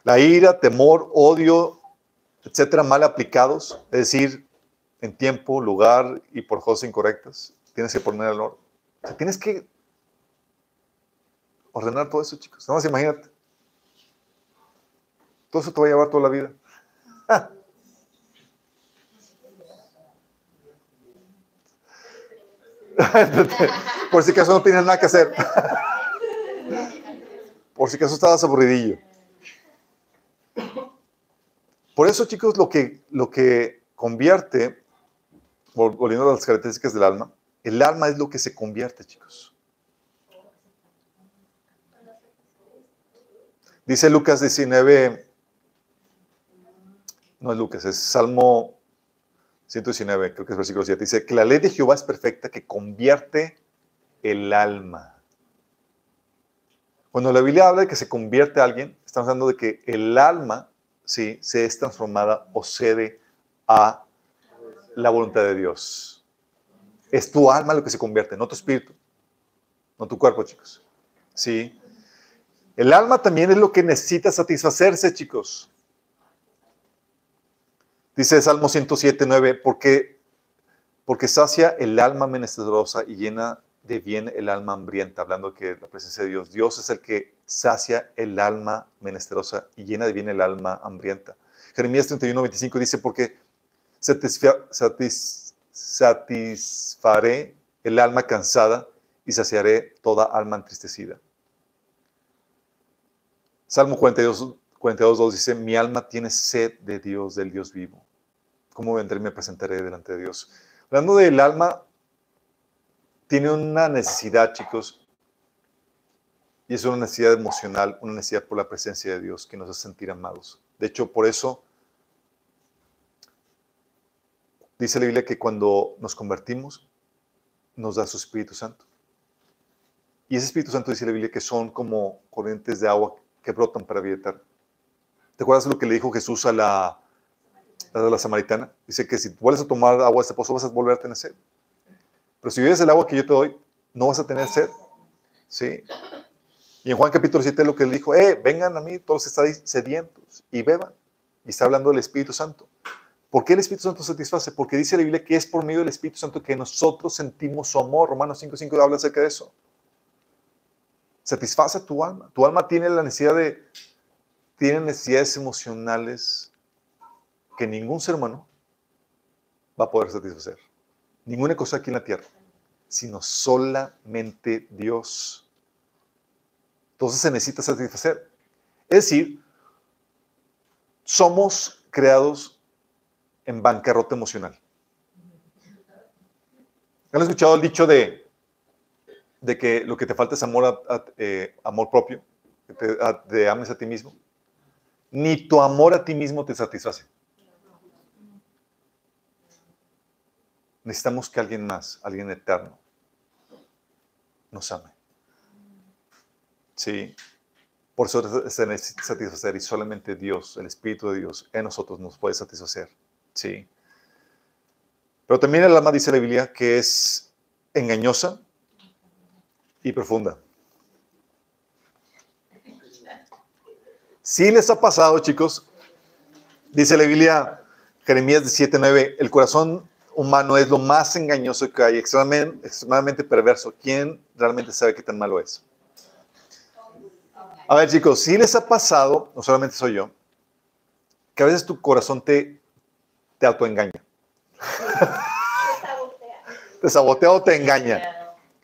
La ira, temor, odio, etcétera, mal aplicados, es decir, en tiempo, lugar y por cosas incorrectas. Tienes que poner el orden. Tienes que ordenar todo eso, chicos. Nada más imagínate. Todo eso te va a llevar toda la vida. <laughs> Por si acaso no tienes nada que hacer. <laughs> Por si acaso estabas aburridillo. Por eso, chicos, lo que, lo que convierte, volviendo a las características del alma, el alma es lo que se convierte, chicos. Dice Lucas 19, no es Lucas, es Salmo 119, creo que es versículo 7. Dice que la ley de Jehová es perfecta que convierte el alma. Cuando la Biblia habla de que se convierte a alguien, estamos hablando de que el alma ¿sí? se es transformada o cede a la voluntad de Dios. Es tu alma lo que se convierte, no tu espíritu, no tu cuerpo, chicos. ¿Sí? El alma también es lo que necesita satisfacerse, chicos. Dice Salmo 107, 9, porque, porque sacia el alma menesterosa y llena de bien el alma hambrienta, hablando que la presencia de Dios. Dios es el que sacia el alma menesterosa y llena de bien el alma hambrienta. Jeremías 31, 25 dice, porque satisfaré el alma cansada y saciaré toda alma entristecida. Salmo 42, 42, 2 dice, mi alma tiene sed de Dios, del Dios vivo. ¿Cómo vendré y me presentaré delante de Dios? Hablando del alma, tiene una necesidad, chicos, y es una necesidad emocional, una necesidad por la presencia de Dios que nos hace sentir amados. De hecho, por eso dice la Biblia que cuando nos convertimos, nos da su Espíritu Santo. Y ese Espíritu Santo dice la Biblia que son como corrientes de agua que brotan para vida eterna. ¿Te acuerdas lo que le dijo Jesús a la, la samaritana? Dice que si vuelves a tomar agua de este pozo vas a volver a tener sed. Pero si vives el agua que yo te doy, no vas a tener sed. ¿Sí? Y en Juan capítulo 7 lo que él dijo, eh, vengan a mí todos estáis sedientos y beban. Y está hablando del Espíritu Santo. ¿Por qué el Espíritu Santo satisface? Porque dice la Biblia que es por medio del Espíritu Santo que nosotros sentimos su amor. Romanos 5.5 habla acerca de eso. Satisface tu alma. Tu alma tiene la necesidad de, tiene necesidades emocionales que ningún ser humano va a poder satisfacer ninguna cosa aquí en la tierra, sino solamente Dios. Entonces se necesita satisfacer. Es decir, somos creados en bancarrota emocional. ¿Han escuchado el dicho de, de que lo que te falta es amor, eh, amor propio? Que te ames a ti mismo. Ni tu amor a ti mismo te satisface. Necesitamos que alguien más, alguien eterno, nos ame. Sí. Por eso se necesita satisfacer y solamente Dios, el Espíritu de Dios, en nosotros nos puede satisfacer. Sí. Pero también el alma dice la Biblia que es engañosa y profunda. Si les ha pasado, chicos, dice la Biblia, Jeremías 17:9, el corazón humano es lo más engañoso que hay, extremadamente, perverso. ¿Quién realmente sabe qué tan malo es? A ver, chicos, si les ha pasado, no solamente soy yo, que a veces tu corazón te, te autoengaña. <laughs> te sabotea o te engaña.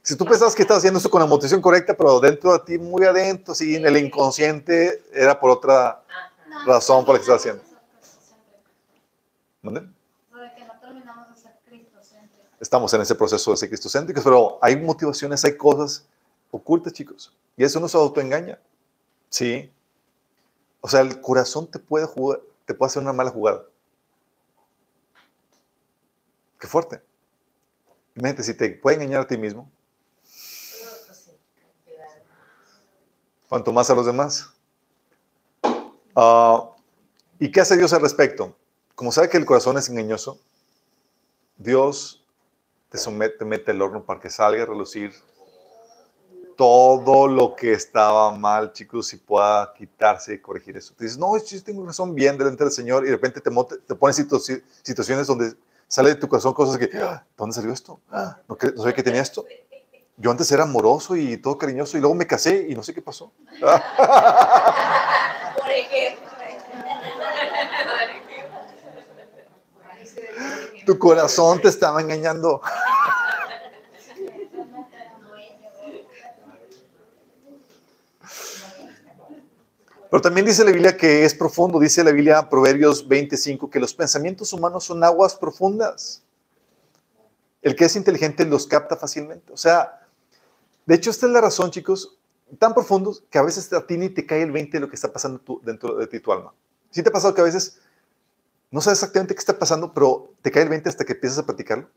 Si tú pensabas que estabas haciendo eso con la motivación correcta, pero dentro de ti, muy adentro, sí, en el inconsciente, era por otra razón por la que estás haciendo. ¿Dónde? estamos en ese proceso de ser cristocéntricos, pero hay motivaciones, hay cosas ocultas, chicos. Y eso nos autoengaña. Sí. O sea, el corazón te puede, jugar, te puede hacer una mala jugada. Qué fuerte. Imagínate, si te puede engañar a ti mismo, cuanto más a los demás. Ah, ¿Y qué hace Dios al respecto? Como sabe que el corazón es engañoso, Dios te, somete, te mete el horno para que salga a relucir todo lo que estaba mal, chicos, y pueda quitarse y corregir eso. Te dices, no, yo tengo razón bien delante del Señor, y de repente te, te pones situaciones donde sale de tu corazón cosas que, ah, ¿dónde salió esto? Ah, no, no sabía que tenía esto. Yo antes era amoroso y todo cariñoso, y luego me casé y no sé qué pasó. Por ejemplo. <laughs> Tu corazón te estaba engañando. Pero también dice la Biblia que es profundo, dice la Biblia Proverbios 25, que los pensamientos humanos son aguas profundas. El que es inteligente los capta fácilmente. O sea, de hecho, esta es la razón, chicos, tan profundos que a veces a ti ni te cae el 20 de lo que está pasando dentro de ti, tu alma. ¿Sí te ha pasado que a veces no sabes exactamente qué está pasando, pero te cae el 20 hasta que empiezas a platicarlo?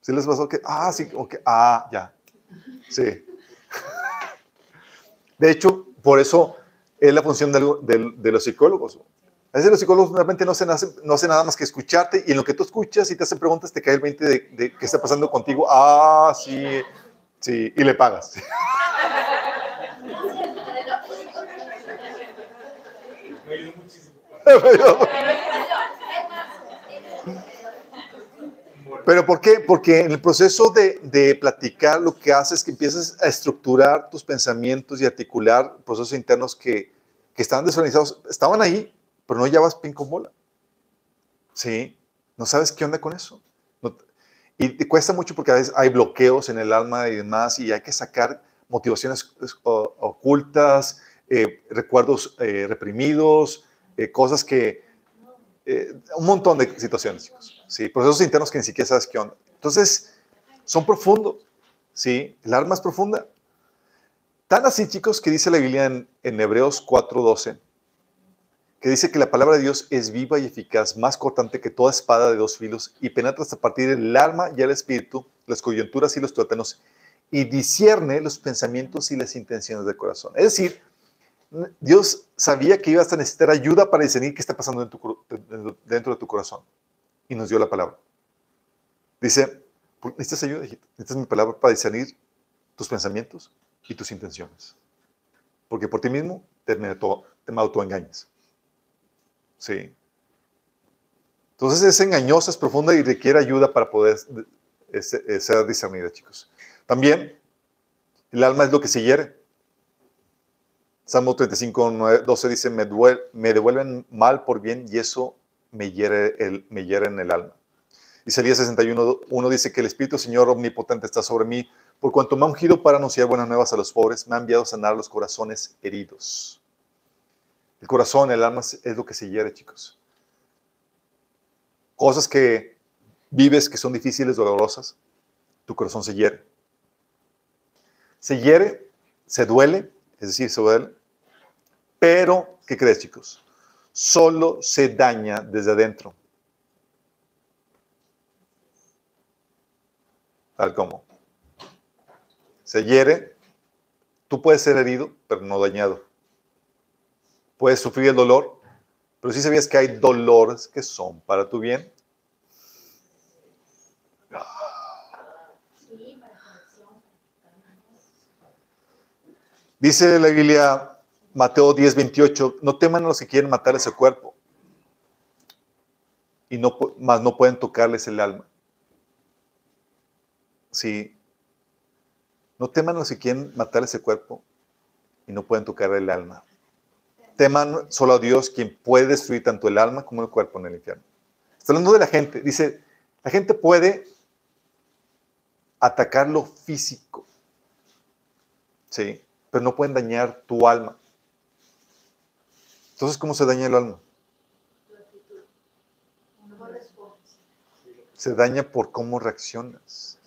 ¿Sí les pasó que, ah, sí, ok, ah, ya, sí. <laughs> De hecho, por eso es la función de, los psicólogos. A veces los psicólogos realmente no hacen, no hacen nada más que escucharte y en lo que tú escuchas y te hacen preguntas te cae el 20 de, de qué está pasando contigo. Ah, sí, sí, y le pagas. <laughs> <laughs> Pero ¿por qué? Porque en el proceso de, de, platicar lo que haces es que empiezas a estructurar tus pensamientos y articular procesos internos que, que estaban desorganizados. Estaban ahí, pero no llevas pin con bola. ¿Sí? No sabes qué onda con eso. y te cuesta mucho porque a veces hay bloqueos en el alma y demás y hay que sacar motivaciones ocultas, eh, recuerdos eh, reprimidos, eh, cosas que... un montón de situaciones, chicos. ¿Sí? Procesos internos que ni siquiera sabes qué onda. Entonces, son profundos, ¿sí? El alma es profunda. Tan así, chicos, que dice la Biblia en, en Hebreos 4.12, que dice que la palabra de Dios es viva y eficaz, más cortante que toda espada de dos filos, y penetra hasta partir el alma y el espíritu, las coyunturas y los tuétanos, y discierne los pensamientos y las intenciones del corazón. Es decir, Dios sabía que ibas a necesitar ayuda para discernir qué está pasando dentro de tu corazón y nos dio la palabra. Dice, necesitas ayuda, hijito. Necesitas mi palabra para discernir tus pensamientos y tus intenciones. Porque por ti mismo te, te autoengañas. Sí. Entonces es engañosa, es profunda y requiere ayuda para poder ser discernida, chicos. También, el alma es lo que se hiere. Salmo 35, 12 dice, me, me devuelven mal por bien y eso me hiere, el, me hiere en el alma. Isaías 61, 1 dice que el Espíritu Señor omnipotente está sobre mí, por cuanto me ha ungido para anunciar buenas nuevas a los pobres, me ha enviado a sanar los corazones heridos. El corazón, el alma es lo que se hiere, chicos. Cosas que vives que son difíciles, dolorosas, tu corazón se hiere. Se hiere, se duele, es decir, se duele, pero, ¿qué crees, chicos? Solo se daña desde adentro. Tal como. Se hiere, tú puedes ser herido, pero no dañado. Puedes sufrir el dolor, pero si sabías que hay dolores que son para tu bien. Dice la Biblia, Mateo 10, 28, no teman a los que quieren matar ese cuerpo, y no, más no pueden tocarles el alma. Sí, no teman a los que quieren matar ese cuerpo y no pueden tocar el alma. Teman solo a Dios quien puede destruir tanto el alma como el cuerpo en el infierno. Está hablando de la gente. Dice, la gente puede atacar lo físico, ¿sí? pero no pueden dañar tu alma. Entonces, ¿cómo se daña el alma? Se daña por cómo reaccionas.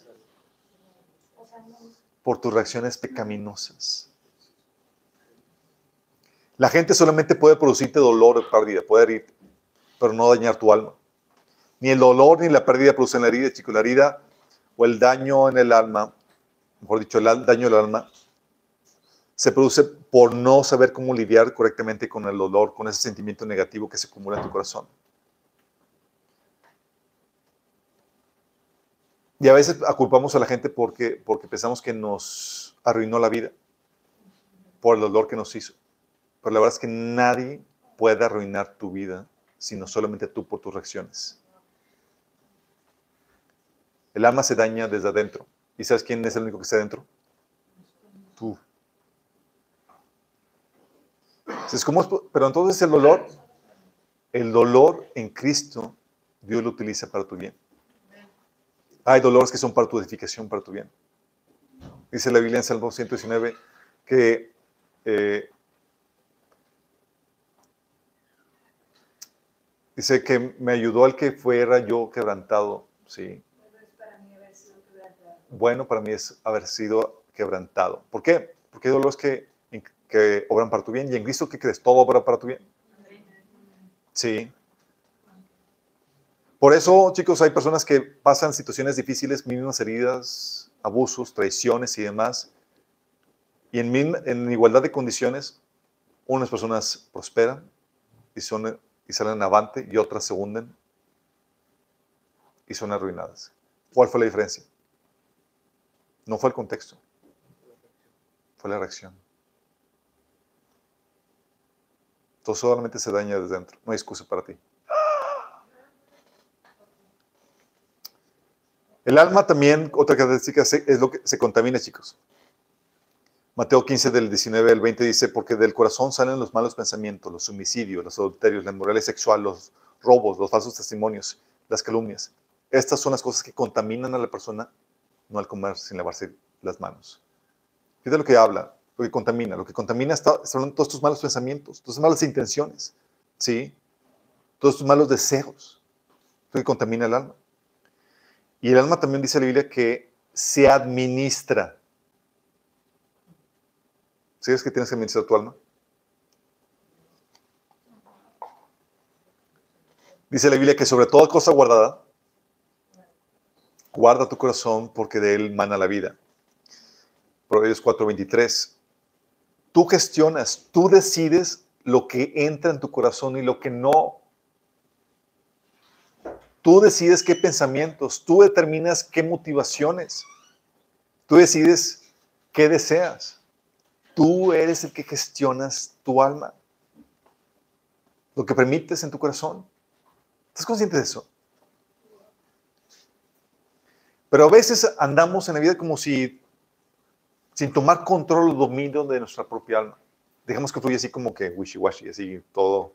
Por tus reacciones pecaminosas. La gente solamente puede producirte dolor o pérdida, puede herirte, pero no dañar tu alma. Ni el dolor ni la pérdida producen la herida, chicos. La herida o el daño en el alma, mejor dicho, el daño del alma, se produce por no saber cómo lidiar correctamente con el dolor, con ese sentimiento negativo que se acumula en tu corazón. Y a veces aculpamos a la gente porque, porque pensamos que nos arruinó la vida por el dolor que nos hizo. Pero la verdad es que nadie puede arruinar tu vida, sino solamente tú por tus reacciones. El alma se daña desde adentro. ¿Y sabes quién es el único que está adentro? Tú. Pero entonces el dolor, el dolor en Cristo, Dios lo utiliza para tu bien. Hay dolores que son para tu edificación, para tu bien. Dice la Biblia en Salmo 119 que eh, dice que me ayudó al que fuera yo quebrantado, sí. Bueno, para mí es haber sido quebrantado. ¿Por qué? Porque hay dolores que, que obran para tu bien y en Cristo, ¿qué crees? Todo obra para tu bien. Sí. Por eso, chicos, hay personas que pasan situaciones difíciles, mínimas heridas, abusos, traiciones y demás. Y en, en igualdad de condiciones, unas personas prosperan y, son, y salen avante y otras se hunden y son arruinadas. ¿Cuál fue la diferencia? No fue el contexto, fue la reacción. Todo solamente se daña desde dentro, no hay excusa para ti. El alma también, otra característica, es lo que se contamina, chicos. Mateo 15 del 19 al 20 dice, porque del corazón salen los malos pensamientos, los homicidios, los adulterios, la inmoralidad sexual, los robos, los falsos testimonios, las calumnias. Estas son las cosas que contaminan a la persona, no al comer sin lavarse las manos. Fíjate lo que habla, lo que contamina. Lo que contamina está, son todos tus malos pensamientos, tus malas intenciones, ¿sí? Todos tus malos deseos. Lo que contamina el alma. Y el alma también dice la Biblia que se administra. ¿Sabes que tienes que administrar tu alma? Dice la Biblia que sobre toda cosa guardada, guarda tu corazón porque de él mana la vida. Proverbios 4:23. Tú gestionas, tú decides lo que entra en tu corazón y lo que no. Tú decides qué pensamientos, tú determinas qué motivaciones, tú decides qué deseas. Tú eres el que gestionas tu alma, lo que permites en tu corazón. ¿Estás consciente de eso? Pero a veces andamos en la vida como si sin tomar control o dominio de nuestra propia alma. Dejamos que fluya así como que wishy-washy, así todo.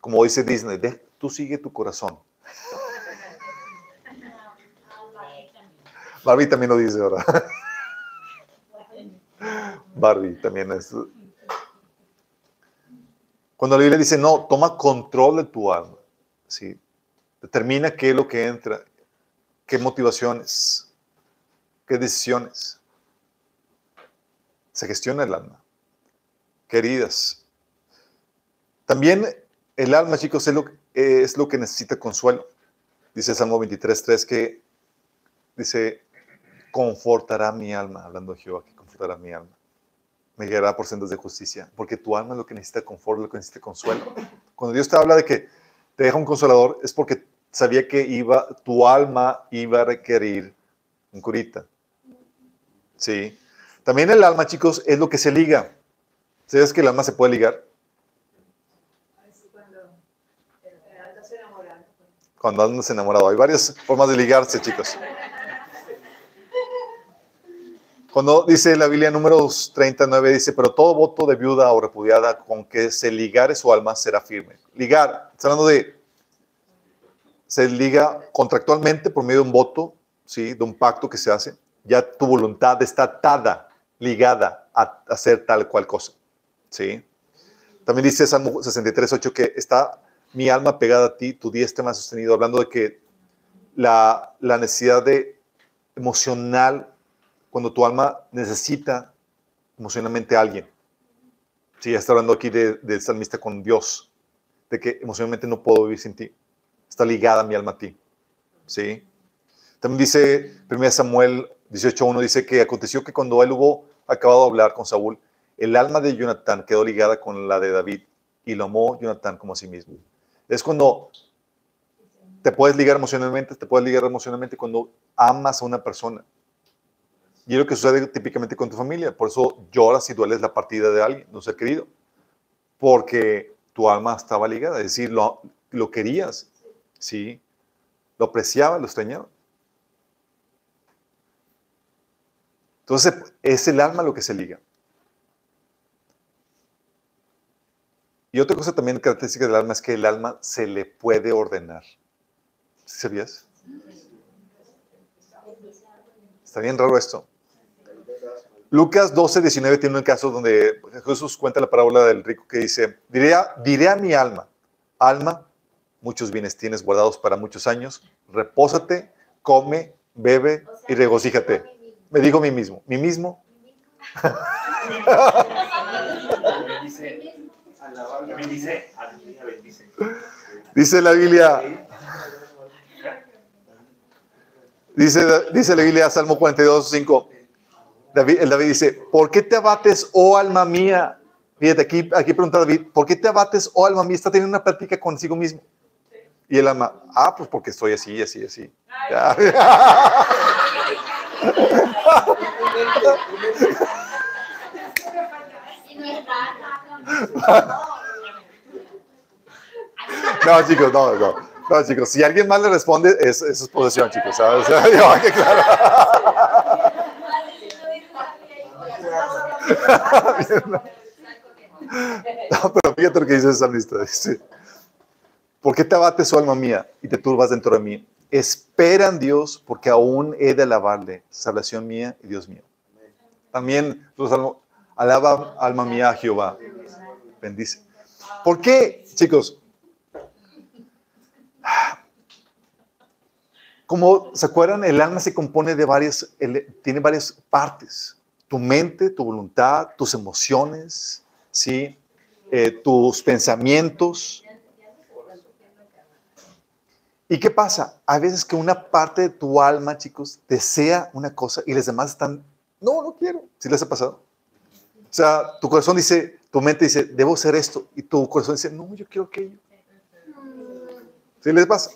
Como dice Disney, tú sigue tu corazón. <laughs> Barbie también lo dice ahora. <laughs> Barbie también es. Cuando la Biblia dice, no, toma control de tu alma. ¿sí? Determina qué es lo que entra, qué motivaciones, qué decisiones. Se gestiona el alma. Queridas. También el alma, chicos, es lo, es lo que necesita consuelo. Dice Salmo 23.3 que dice, confortará mi alma, hablando de Jehová, que confortará mi alma. Me guiará por sendas de justicia, porque tu alma es lo que necesita confort, lo que necesita consuelo. Cuando Dios te habla de que te deja un consolador, es porque sabía que iba, tu alma iba a requerir un curita. Sí. También el alma, chicos, es lo que se liga. ¿Sabes que el alma se puede ligar? cuando andas enamorado. Hay varias formas de ligarse, chicos. Cuando dice la Biblia números 39, dice, pero todo voto de viuda o repudiada con que se ligare su alma será firme. Ligar, está hablando de, se liga contractualmente por medio de un voto, ¿sí? de un pacto que se hace. Ya tu voluntad está atada, ligada a hacer tal cual cosa. ¿sí? También dice Salmo 63, 8 que está mi alma pegada a ti, tu diestra me ha sostenido, hablando de que la, necesidad de emocional, cuando tu alma necesita emocionalmente a alguien. Sí, está hablando aquí del de salmista con Dios, de que emocionalmente no puedo vivir sin ti. Está ligada mi alma a ti. ¿Sí? También dice 1 Samuel 18.1, dice que aconteció que cuando él hubo acabado de hablar con Saúl, el alma de Jonathan quedó ligada con la de David y lo amó Jonathan como a sí mismo. Es cuando te puedes ligar emocionalmente, te puedes ligar emocionalmente cuando amas a una persona. Y es lo que sucede típicamente con tu familia. Por eso lloras y dueles la partida de alguien, no ser querido. Porque tu alma estaba ligada, es decir, lo, lo querías, ¿sí? Lo apreciaba, lo extrañaba. Entonces, es el alma lo que se liga. Y otra cosa también característica del alma es que el alma se le puede ordenar. ¿Sabías? Está bien raro esto. Lucas 12, 19 tiene un caso donde Jesús cuenta la parábola del rico que dice, diré a, mi alma, alma, muchos bienes tienes guardados para muchos años, repósate, come, bebe y regocíjate. Me digo mí mismo, mí mismo. Dice la Biblia, dice, dice la Biblia, Salmo 42, 5. David, el David dice, ¿por qué te abates, oh alma mía? Fíjate, aquí, aquí pregunta David, ¿por qué te abates, oh alma mía? Está teniendo una práctica consigo mismo. Y el alma, ah, pues porque estoy así, así, así. <laughs> No, chicos, no, no. No, chicos, si alguien más le responde, es, eso es posesión, chicos. <laughs> no, pero fíjate lo que dice esa lista. Dice, ¿por qué te abates, su alma mía, y te turbas dentro de mí? Espera en Dios, porque aún he de alabarle, salvación mía y Dios mío. También, alaba alma mía a Jehová. Bendice. ¿Por qué, chicos? Como se acuerdan, el alma se compone de varias, tiene varias partes tu mente, tu voluntad, tus emociones, ¿sí? Eh, tus pensamientos. ¿Y qué pasa? Hay veces que una parte de tu alma, chicos, desea una cosa y las demás están, no, no quiero. ¿Sí les ha pasado? O sea, tu corazón dice, tu mente dice, debo ser esto. Y tu corazón dice, no, yo quiero aquello. ¿Sí les pasa?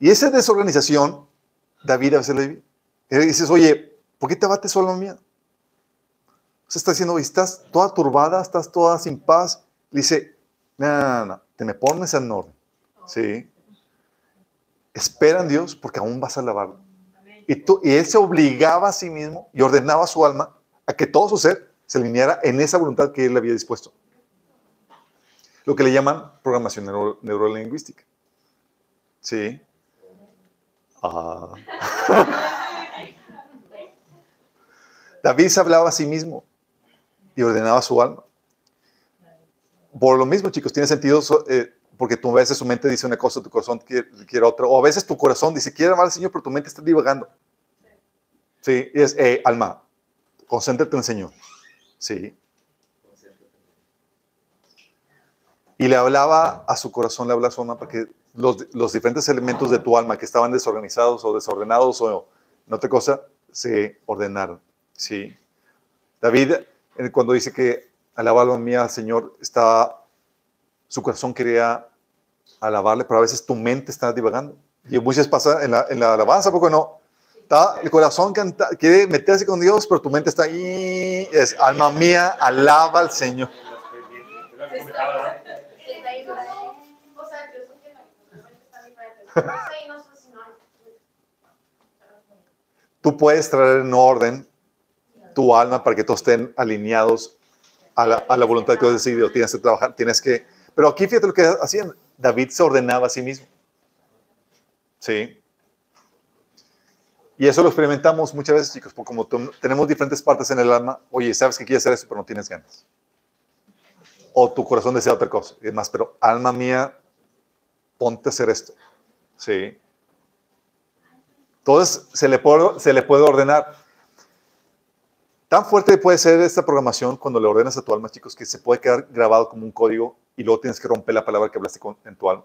Y esa desorganización, David a veces le dices, oye, ¿Por qué te abates alma mía? Se está diciendo, estás toda turbada, estás toda sin paz. Le dice, no, no, no, te me pones en orden. Sí. Espera en Dios porque aún vas a alabarlo. Y, tú, y él se obligaba a sí mismo y ordenaba a su alma a que todo su ser se alineara en esa voluntad que él le había dispuesto. Lo que le llaman programación neurolingüística. Sí. Ah. <laughs> David se hablaba a sí mismo y ordenaba su alma. Por lo mismo, chicos, tiene sentido eh, porque tú a veces su mente dice una cosa, tu corazón quiere, otra, o a veces tu corazón dice, quiere amar al Señor, pero tu mente está divagando. Sí, es, eh, alma, concéntrate en el Señor. Sí. Y le hablaba a su corazón, le hablaba a su alma, porque los, los diferentes elementos de tu alma que estaban desorganizados o desordenados o no te cosa, se ordenaron. Sí. David, cuando dice que alabalo a mí al Señor, está, su corazón quería alabarle, pero a veces tu mente está divagando. Y muchas pasa en la, en la alabanza, poco no. Está, el corazón canta, quiere meterse con Dios, pero tu mente está ahí. Es alma mía, alaba al Señor. Tú puedes traer en orden tu alma para que todos estén alineados a la, voluntad que Dios decidió. Tienes que trabajar, tienes que... Pero aquí fíjate lo que hacían. David se ordenaba a sí mismo. ¿Sí? Y eso lo experimentamos muchas veces, chicos, porque como tenemos diferentes partes en el alma, oye, sabes que quieres hacer eso, pero no tienes ganas. O tu corazón desea otra cosa. Y demás, pero alma mía, ponte a hacer esto. ¿Sí? Entonces, se le puede, se le puede ordenar. Tan fuerte puede ser esta programación cuando le ordenas a tu alma, chicos, que se puede quedar grabado como un código y luego tienes que romper la palabra que hablaste con, en tu alma.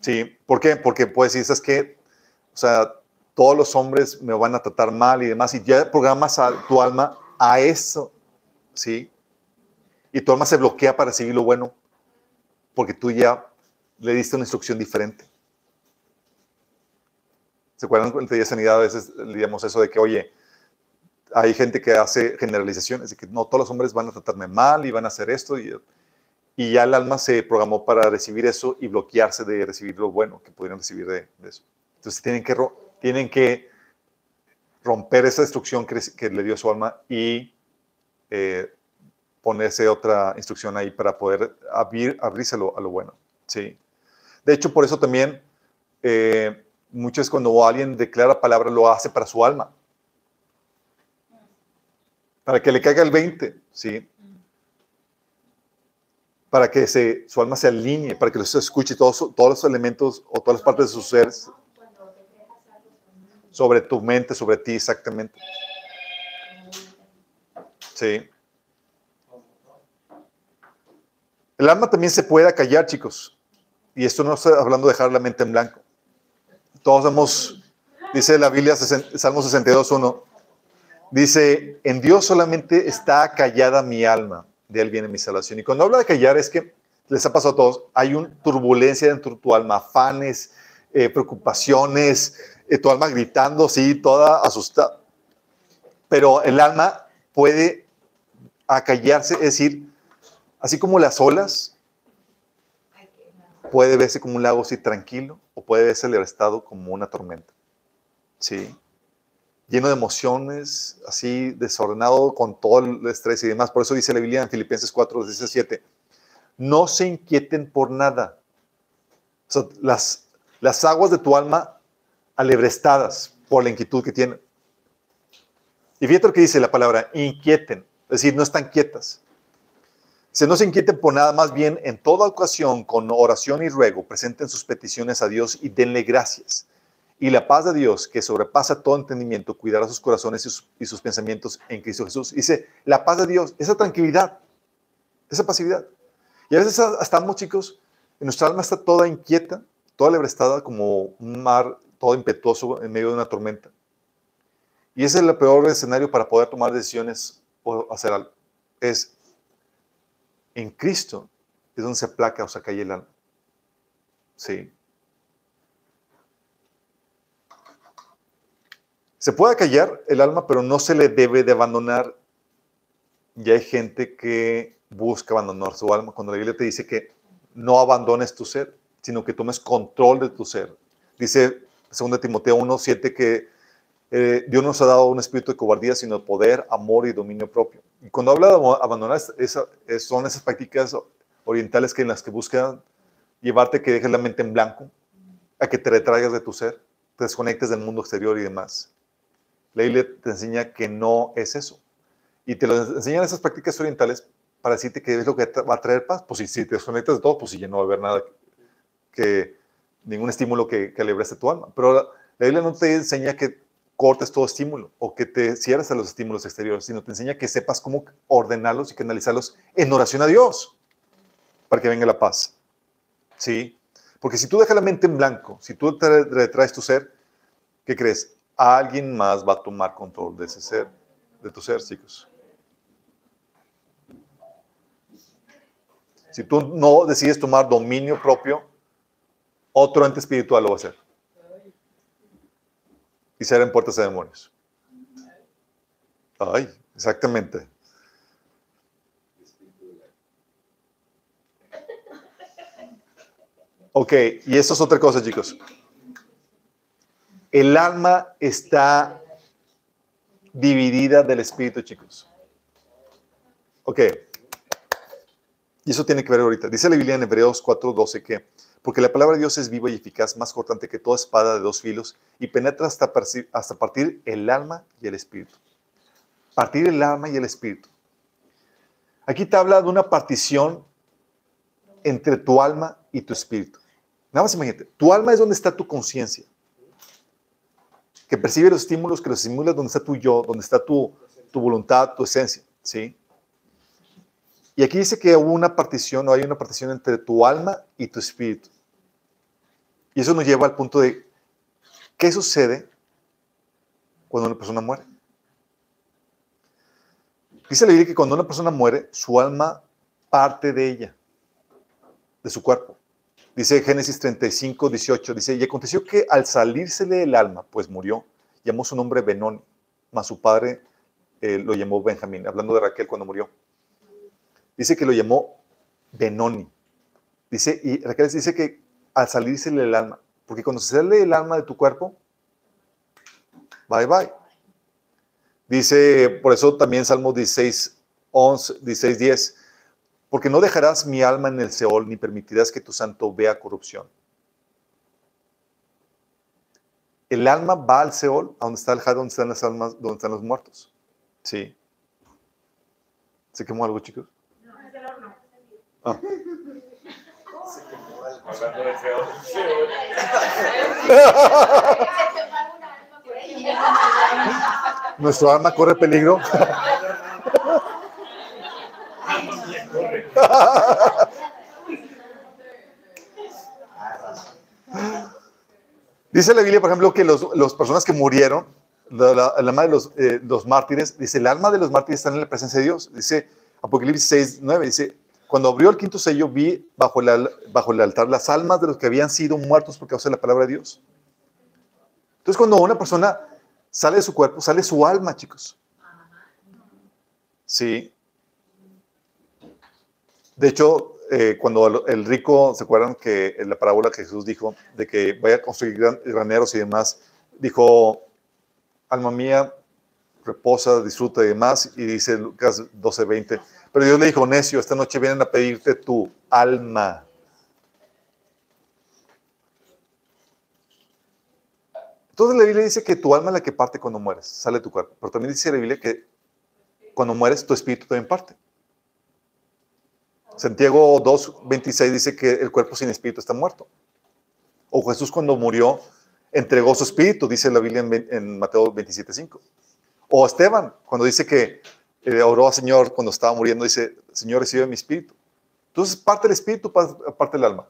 Sí, ¿por qué? Porque puedes decir, ¿sabes qué? O sea, todos los hombres me van a tratar mal y demás, y ya programas a tu alma a eso, ¿sí? Y tu alma se bloquea para seguir lo bueno, porque tú ya le diste una instrucción diferente. ¿Se acuerdan con el de sanidad? A veces digamos eso de que, oye, hay gente que hace generalizaciones de que no, todos los hombres van a tratarme mal y van a hacer esto y, y ya el alma se programó para recibir eso y bloquearse de recibir lo bueno que pudieran recibir de, eso. Entonces tienen que, tienen que romper esa instrucción que, le dio su alma y eh, ponerse otra instrucción ahí para poder abrir, abrírselo a lo bueno. ¿sí? De hecho, por eso también eh, muchas cuando alguien declara palabra lo hace para su alma para que le caiga el 20, ¿sí? Para que se, su alma se alinee, para que lo escuche todos, los elementos o todas las partes de su ser sobre tu mente, sobre ti exactamente. Sí. El alma también se puede callar, chicos. Y esto no estoy hablando de dejar la mente en blanco. Todos hemos, dice la Biblia, Salmo 62, 1, Dice, en Dios solamente está callada mi alma, de Él viene mi salvación. Y cuando habla de callar es que, les ha pasado a todos, hay una turbulencia dentro de tu alma, afanes, eh, preocupaciones, eh, tu alma gritando, sí, toda asustada. Pero el alma puede acallarse, es decir, así como las olas, puede verse como un lago así tranquilo o puede verse el estado como una tormenta. Sí lleno de emociones, así desordenado con todo el estrés y demás. Por eso dice la Biblia en Filipenses 4, 17, no se inquieten por nada. las, las aguas de tu alma alebrestadas por la inquietud que tienen. Y fíjate lo que dice la palabra, inquieten, es decir, no están quietas. Se no se inquieten por nada, más bien en toda ocasión, con oración y ruego, presenten sus peticiones a Dios y denle gracias y la paz de Dios, que sobrepasa todo entendimiento, cuidará sus corazones y sus, pensamientos en Cristo Jesús. Dice, la paz de Dios, esa tranquilidad, esa pasividad. Y a veces estamos, chicos, en nuestra alma está toda inquieta, toda lebrestada como un mar todo impetuoso en medio de una tormenta. Y ese es el peor escenario para poder tomar decisiones o hacer algo. Es en Cristo es donde se aplaca o se cae el alma. Sí. Se puede callar el alma, pero no se le debe de abandonar. Y hay gente que busca abandonar su alma. Cuando la Biblia te dice que no abandones tu ser, sino que tomes control de tu ser. Dice 2 Timoteo 1.7 que eh, Dios nos ha dado un espíritu de cobardía, sino de poder, amor y dominio propio. Y cuando habla de abandonar, son esas prácticas orientales que en las que buscan llevarte que dejes la mente en blanco, a que te retraigas de tu ser, te desconectes del mundo exterior y demás. La Biblia te enseña que no es eso. Y te lo enseñan esas prácticas orientales para decirte que es lo que va a traer paz. Pues si, te desconectas de todo, pues si ya no va a haber nada que, ningún estímulo que, que tu alma. Pero la, Biblia no te enseña que cortes todo estímulo o que te cierres a los estímulos exteriores, sino te enseña que sepas cómo ordenarlos y canalizarlos en oración a Dios para que venga la paz. ¿Sí? Porque si tú dejas la mente en blanco, si tú te retraes tu ser, ¿qué crees? Alguien más va a tomar control de ese ser, de tu ser, chicos. Si tú no decides tomar dominio propio, otro ente espiritual lo va a hacer. Y ser en puertas de demonios. Ay, exactamente. Ok, y eso es otra cosa, chicos. El alma está dividida del espíritu, chicos. Ok. Y eso tiene que ver ahorita. Dice la Biblia en Hebreos 4:12 que, porque la palabra de Dios es viva y eficaz, más cortante que toda espada de dos filos, y penetra hasta, hasta partir el alma y el espíritu. Partir el alma y el espíritu. Aquí te habla de una partición entre tu alma y tu espíritu. Nada más imagínate, tu alma es donde está tu conciencia que percibe los estímulos, que los estimula donde está tu yo, donde está tu, tu voluntad, tu esencia, ¿sí? Y aquí dice que hubo una partición, o hay una partición entre tu alma y tu espíritu. Y eso nos lleva al punto de, ¿qué sucede cuando una persona muere? Dice la Biblia que cuando una persona muere, su alma parte de ella, de su cuerpo. Dice Génesis 35, 18, dice, y aconteció que al salírsele el alma, pues murió, llamó su nombre Benón, mas su padre eh, lo llamó Benjamín, hablando de Raquel cuando murió. Dice que lo llamó Benoni. Dice, y Raquel dice que al salírsele el alma, porque cuando se sale el alma de tu cuerpo, bye bye. Dice, por eso también Salmo 16, 11, 16, 10, porque no dejarás mi alma en el Seol, ni permitirás que tu santo vea corrupción. El alma va al Seol, a donde está el Had, donde están las almas, donde están los muertos. Sí. ¿Se quemó algo, chicos? No, es el horno. Ah. Se quemó algo. Hablando del Seol. Nuestro alma corre peligro. <laughs> Dice la Biblia, por ejemplo, que las personas que murieron, el alma de los, eh, los, mártires, dice, el alma de los mártires está en la presencia de Dios. Dice Apocalipsis 6, 9, dice, cuando abrió el quinto sello, vi bajo, bajo el altar las almas de los que habían sido muertos por causa de la palabra de Dios. Entonces, cuando una persona sale de su cuerpo, sale su alma, chicos. Sí. De hecho, eh, cuando el rico, ¿se acuerdan que en la parábola que Jesús dijo de que vaya a construir graneros y demás? Dijo, alma mía, reposa, disfruta y demás. Y dice Lucas 12:20, pero Dios le dijo, necio, esta noche vienen a pedirte tu alma. Entonces la Biblia dice que tu alma es la que parte cuando mueres, sale de tu cuerpo. Pero también dice la Biblia que cuando mueres, tu espíritu también parte. Santiago 2.26 dice que el cuerpo sin espíritu está muerto. O Jesús cuando murió entregó su espíritu, dice la Biblia en, Mateo 27.5. O Esteban, cuando dice que eh, oró al Señor cuando estaba muriendo, dice, Señor, recibe mi espíritu. Entonces, parte del espíritu, parte del alma.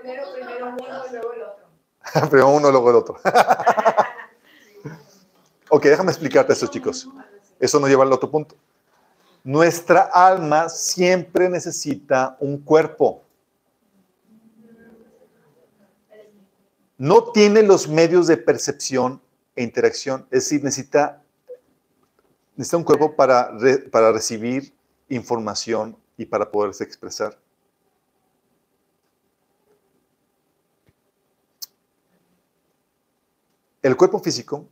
Primero, primero uno y luego el otro. <laughs> Primero uno, luego el otro. <laughs> ok, déjame explicarte esto, chicos. Eso nos lleva al otro punto. Nuestra alma siempre necesita un cuerpo. No tiene los medios de percepción e interacción. Es decir, necesita, necesita un cuerpo para, para recibir información y para poderse expresar. El cuerpo físico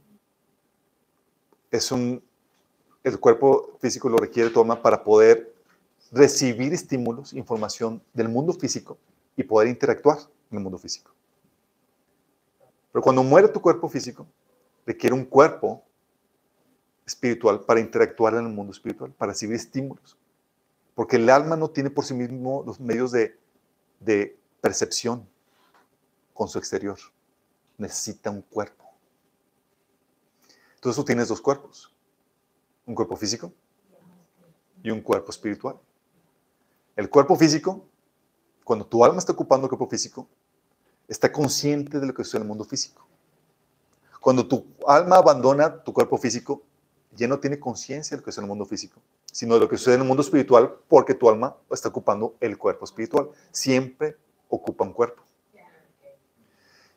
es un, el cuerpo físico lo requiere toma para poder recibir estímulos, información del mundo físico y poder interactuar en el mundo físico. Pero cuando muere tu cuerpo físico, requiere un cuerpo espiritual para interactuar en el mundo espiritual, para recibir estímulos. Porque el alma no tiene por sí mismo los medios de, de percepción con su exterior. Necesita un cuerpo. Entonces tú tienes dos cuerpos, un cuerpo físico y un cuerpo espiritual. El cuerpo físico, cuando tu alma está ocupando el cuerpo físico, está consciente de lo que sucede en el mundo físico. Cuando tu alma abandona tu cuerpo físico, ya no tiene conciencia de lo que sucede en el mundo físico, sino de lo que sucede en el mundo espiritual, porque tu alma está ocupando el cuerpo espiritual. Siempre ocupa un cuerpo.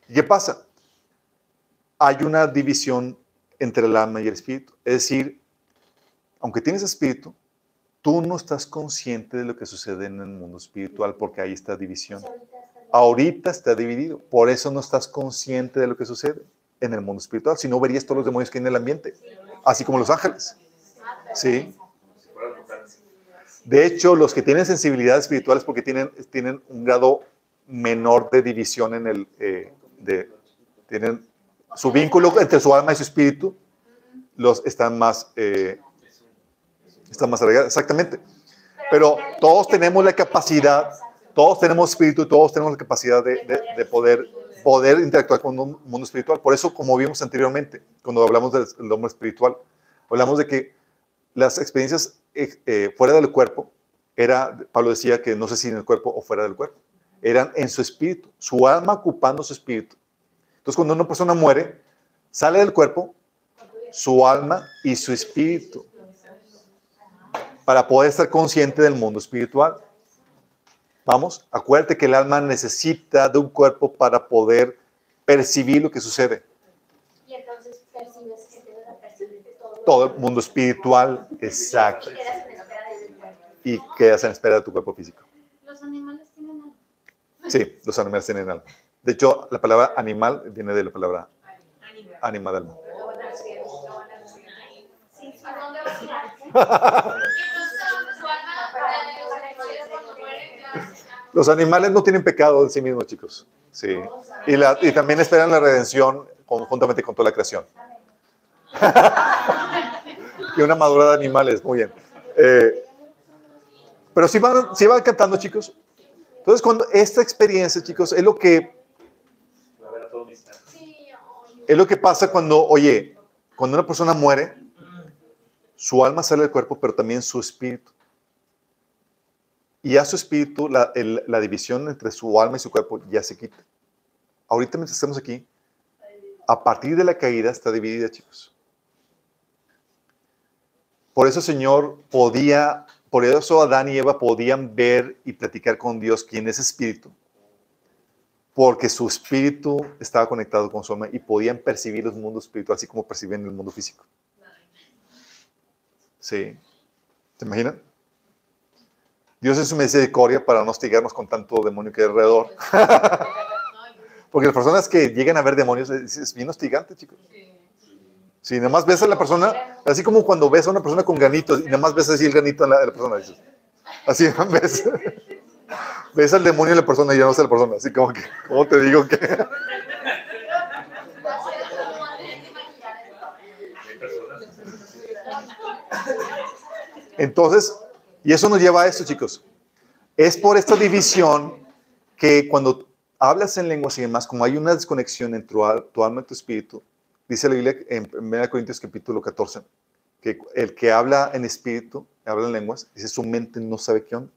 ¿Y qué pasa? Hay una división entre el alma y el espíritu. Es decir, aunque tienes espíritu, tú no estás consciente de lo que sucede en el mundo espiritual porque ahí está división. Ahorita está dividido, por eso no estás consciente de lo que sucede en el mundo espiritual, si no verías todos los demonios que hay en el ambiente, así como los ángeles. ¿Sí? De hecho, los que tienen sensibilidad espiritual es porque tienen, tienen un grado menor de división en el, eh, de, tienen su vínculo entre su alma y su espíritu los están más, eh, están más arraigados. Exactamente. Pero todos tenemos la capacidad, todos tenemos espíritu, todos tenemos la capacidad de, de, poder, poder interactuar con un mundo espiritual. Por eso, como vimos anteriormente, cuando hablamos del hombre espiritual, hablamos de que las experiencias eh, fuera del cuerpo, era, Pablo decía que no sé si en el cuerpo o fuera del cuerpo, eran en su espíritu, su alma ocupando su espíritu. Entonces, cuando una persona muere, sale del cuerpo, su alma y su espíritu, para poder estar consciente del mundo espiritual. Vamos, acuérdate que el alma necesita de un cuerpo para poder percibir lo que sucede. Y entonces percibes que todo. Todo el mundo espiritual, exacto. Y quedas en espera de tu cuerpo. Físico. Los animales tienen. Sí, los animales tienen alma. De hecho, la palabra animal viene de la palabra ánima del alma. <laughs> Los animales no tienen pecado en sí mismos, chicos. Sí. Y, también esperan la redención conjuntamente con toda la creación. <laughs> y una madura de animales, muy bien. Eh, pero si van, sí van cantando, chicos. Entonces, cuando esta experiencia, chicos, es lo que es lo que pasa cuando, oye, cuando una persona muere, su alma sale del cuerpo, pero también su espíritu. Y a su espíritu, la, el- la división entre su alma y su cuerpo ya se quita. Ahorita mientras estamos aquí, a partir de la caída está dividida, chicos. Por eso, Señor, podía, por eso Adán y Eva podían ver y platicar con Dios, quien es espíritu, porque su espíritu estaba conectado con su alma y podían percibir los mundos espirituales así como perciben el mundo físico. Sí. ¿Se imaginan? Dios es su misericordia para no hostigarnos con tanto demonio que hay alrededor. <laughs> Porque las personas que llegan a ver demonios es, es bien hostigante, chicos. Si nada más ves a la persona, así como cuando ves a una persona con ganitos y nada más ves así el ganito en la, en la persona, dices. Así <laughs> ves. Ves al demonio en la persona y ya no sé la persona. Así como que, ¿cómo te digo que? <laughs> Entonces, y eso nos lleva a esto, chicos. Es por esta división que cuando hablas en lenguas y demás, como hay una desconexión entre tu, al- tu alma y tu espíritu, dice la Biblia en 1 Corintios capítulo 14, que el que habla en espíritu, habla en lenguas, dice su mente no sabe qué onda,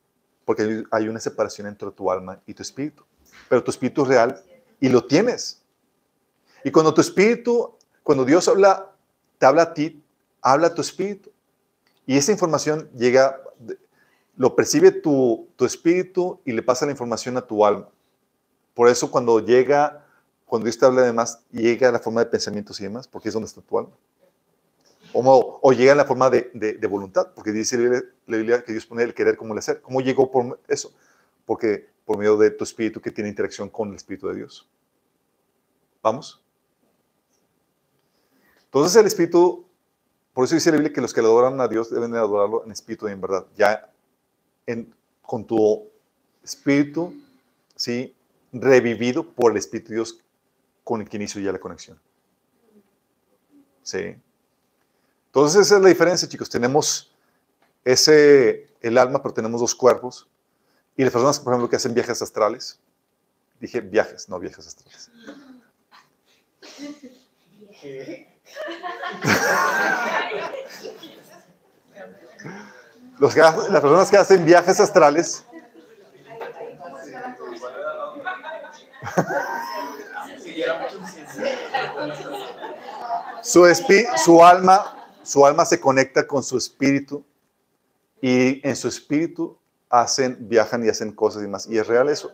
porque hay una separación entre tu alma y tu espíritu. Pero tu espíritu es real y lo tienes. Y cuando tu espíritu, cuando Dios habla, te habla a ti, habla a tu espíritu. Y esa información llega, de- lo percibe tu, tu espíritu y le pasa la información a tu alma. Por eso cuando llega, cuando Dios te habla además, llega a la forma de pensamientos y demás, porque es donde está tu alma. O, llega en la forma de, de- de voluntad, porque dice la Biblia que Dios pone el querer como el hacer. ¿Cómo llegó por eso? Porque por medio de tu espíritu que tiene interacción con el espíritu de Dios. ¿Vamos? Entonces el espíritu, por eso dice la Biblia que los que le adoran a Dios deben de adorarlo en espíritu y en verdad. Ya con tu espíritu, ¿sí? Revivido por el Espíritu de Dios con el que inició ya la conexión. ¿Sí? Entonces esa es la diferencia, chicos. Tenemos ese, el alma, pero tenemos dos cuerpos. Y las personas, por ejemplo, que hacen viajes astrales, dije viajes, no viajes astrales. Los las personas que hacen viajes astrales, su, su alma, su alma se conecta con su espíritu y en su espíritu hacen, viajan y hacen cosas y más. Y es real eso.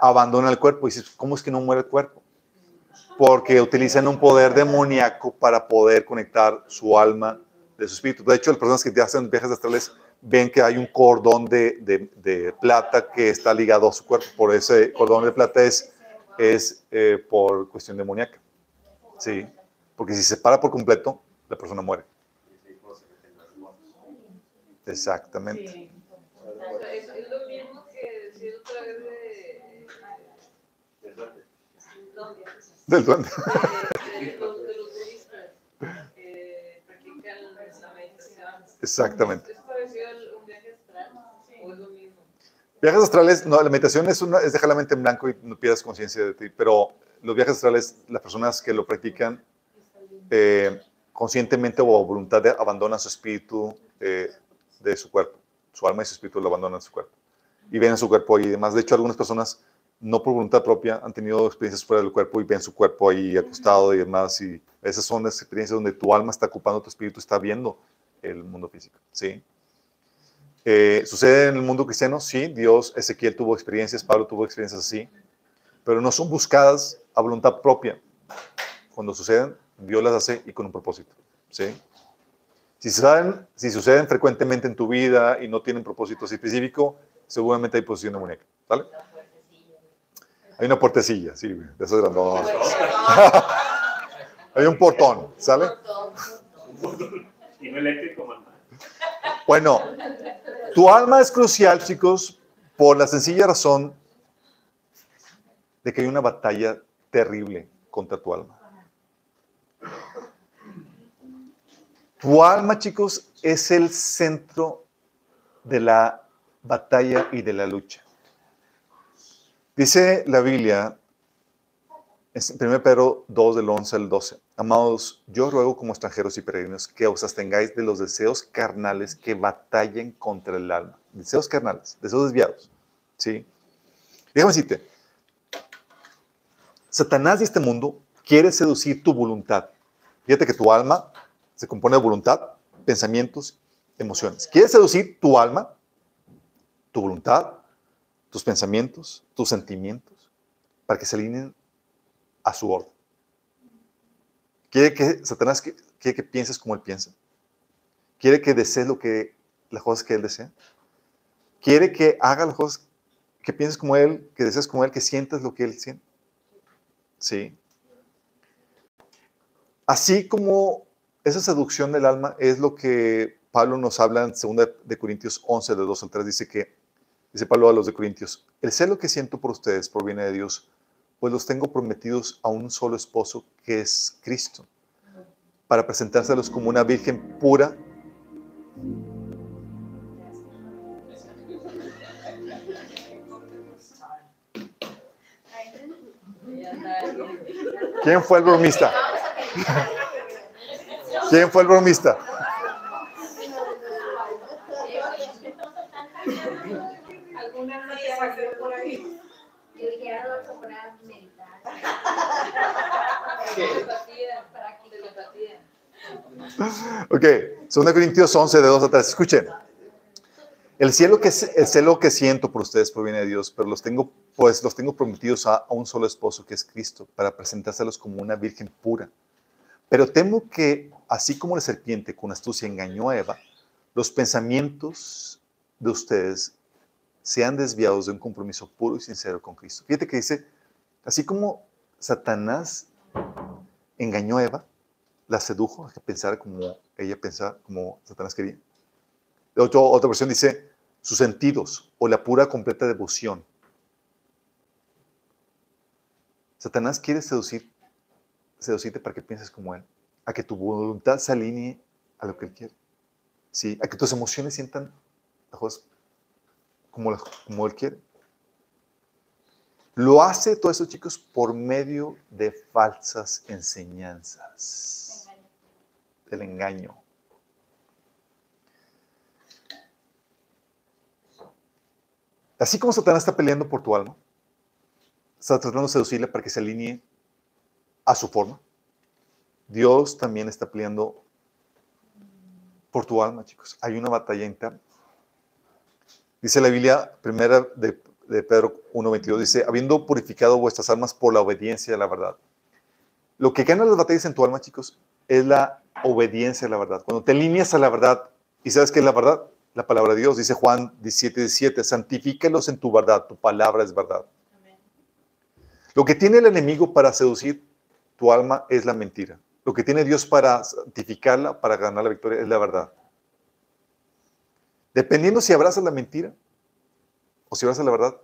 Abandona el cuerpo y dices, ¿cómo es que no muere el cuerpo? Porque utilizan un poder demoníaco para poder conectar su alma de su espíritu. De hecho, las personas que hacen viajes astrales ven que hay un cordón de, de- de plata que está ligado a su cuerpo. Por ese cordón de plata es, es eh, por cuestión demoníaca. Sí, porque si se separa por completo, la persona muere. Exactamente. Es, lo mismo que decir otra vez de, Del duende. de, de de. Exactamente. ¿Es parecido a un viaje astral o es lo mismo? Viajes astrales, no, la meditación es, una, es dejar la mente en blanco y no pierdas conciencia de ti, pero los viajes astrales, las personas que lo practican, eh, conscientemente o a voluntad de, abandonan su espíritu eh, de su cuerpo. Su alma y su espíritu lo abandonan su cuerpo. Y ven su cuerpo y demás. De hecho, algunas personas, no por voluntad propia, han tenido experiencias fuera del cuerpo y ven su cuerpo ahí acostado y demás. Y esas son las experiencias donde tu alma está ocupando tu espíritu, está viendo el mundo físico. ¿sí? Eh, ¿Sucede en el mundo cristiano? Sí, Dios, Ezequiel tuvo experiencias, Pablo tuvo experiencias así, pero no son buscadas a voluntad propia. Cuando suceden, Dios las hace y con un propósito. ¿sí? Si, suceden, si suceden frecuentemente en tu vida y no tienen propósito específico, seguramente hay posición de muñeca. ¿Vale? Hay una puertecilla, sí, de esas grandotas. <laughs> hay un portón, ¿sale? Y no eléctrico, mamá. Bueno, tu alma es crucial, chicos, por la sencilla razón de que hay una batalla terrible contra tu alma. Tu alma, chicos, es el centro de la batalla y de la lucha. Dice la Biblia, en 1 Pedro 2, del 11 al 12, Amados, yo ruego como extranjeros y peregrinos que os abstengáis de los deseos carnales que batallen contra el alma. Deseos carnales, deseos desviados. ¿Sí? Déjame decirte, Satanás y este mundo quiere seducir tu voluntad. Fíjate que tu alma se compone de voluntad, pensamientos, emociones. Quiere seducir tu alma, tu voluntad, tus pensamientos, tus sentimientos, para que se alineen a su orden. Quiere que Satanás quiere que pienses como él piensa. Quiere que desees lo que, las cosas que él desea. Quiere que haga las cosas que pienses como él, que desees como él, que sientas lo que él siente. Sí. Así como esa seducción del alma es lo que Pablo nos habla en 2 de Corintios 11, de 2 al 3, dice que, dice Pablo a los de Corintios, el celo que siento por ustedes proviene de Dios, pues los tengo prometidos a un solo esposo que es Cristo, para presentárselos como una virgen pura. ¿Quién fue el bromista? <laughs> ¿Quién fue el bromista? ¿Alguna no te salió por ahí? Yo dije, Adolfo, para meditar. Telepatía, telepatía. Ok, 2 Corintios 11, de 2 a 3. Escuchen. El cielo que, el celo que siento por ustedes proviene de Dios, pero los tengo, pues los tengo prometidos a, a un solo esposo, que es Cristo, para presentárselos como una virgen pura. Pero temo que, así como la serpiente con astucia engañó a Eva, los pensamientos de ustedes sean desviados de un compromiso puro y sincero con Cristo. Fíjate que dice, así como Satanás engañó a Eva, la sedujo a que pensara como ella pensaba, como Satanás quería. Otro, otra versión dice, sus sentidos o la pura completa devoción. Satanás quiere seducir, seducirte para que pienses como él, a que tu voluntad se alinee a lo que él quiere. ¿Sí? A que tus emociones sientan las cosas como, él quiere. Lo hace todo eso, chicos, por medio de falsas enseñanzas, del engaño. Así como Satanás está peleando por tu alma, está tratando de seducirla para que se alinee a su forma. Dios también está peleando por tu alma, chicos. Hay una batalla interna. Dice la Biblia, primera de, de Pedro 1.22, dice, habiendo purificado vuestras almas por la obediencia a la verdad. Lo que gana las batallas en tu alma, chicos, es la obediencia a la verdad. Cuando te alineas a la verdad, ¿y sabes qué es la verdad? La palabra de Dios, dice Juan 17, 17, santifícalos en tu verdad, tu palabra es verdad. Lo que tiene el enemigo para seducir tu alma es la mentira. Lo que tiene Dios para santificarla, para ganar la victoria, es la verdad. Dependiendo si abrazas la mentira o si abrazas la verdad,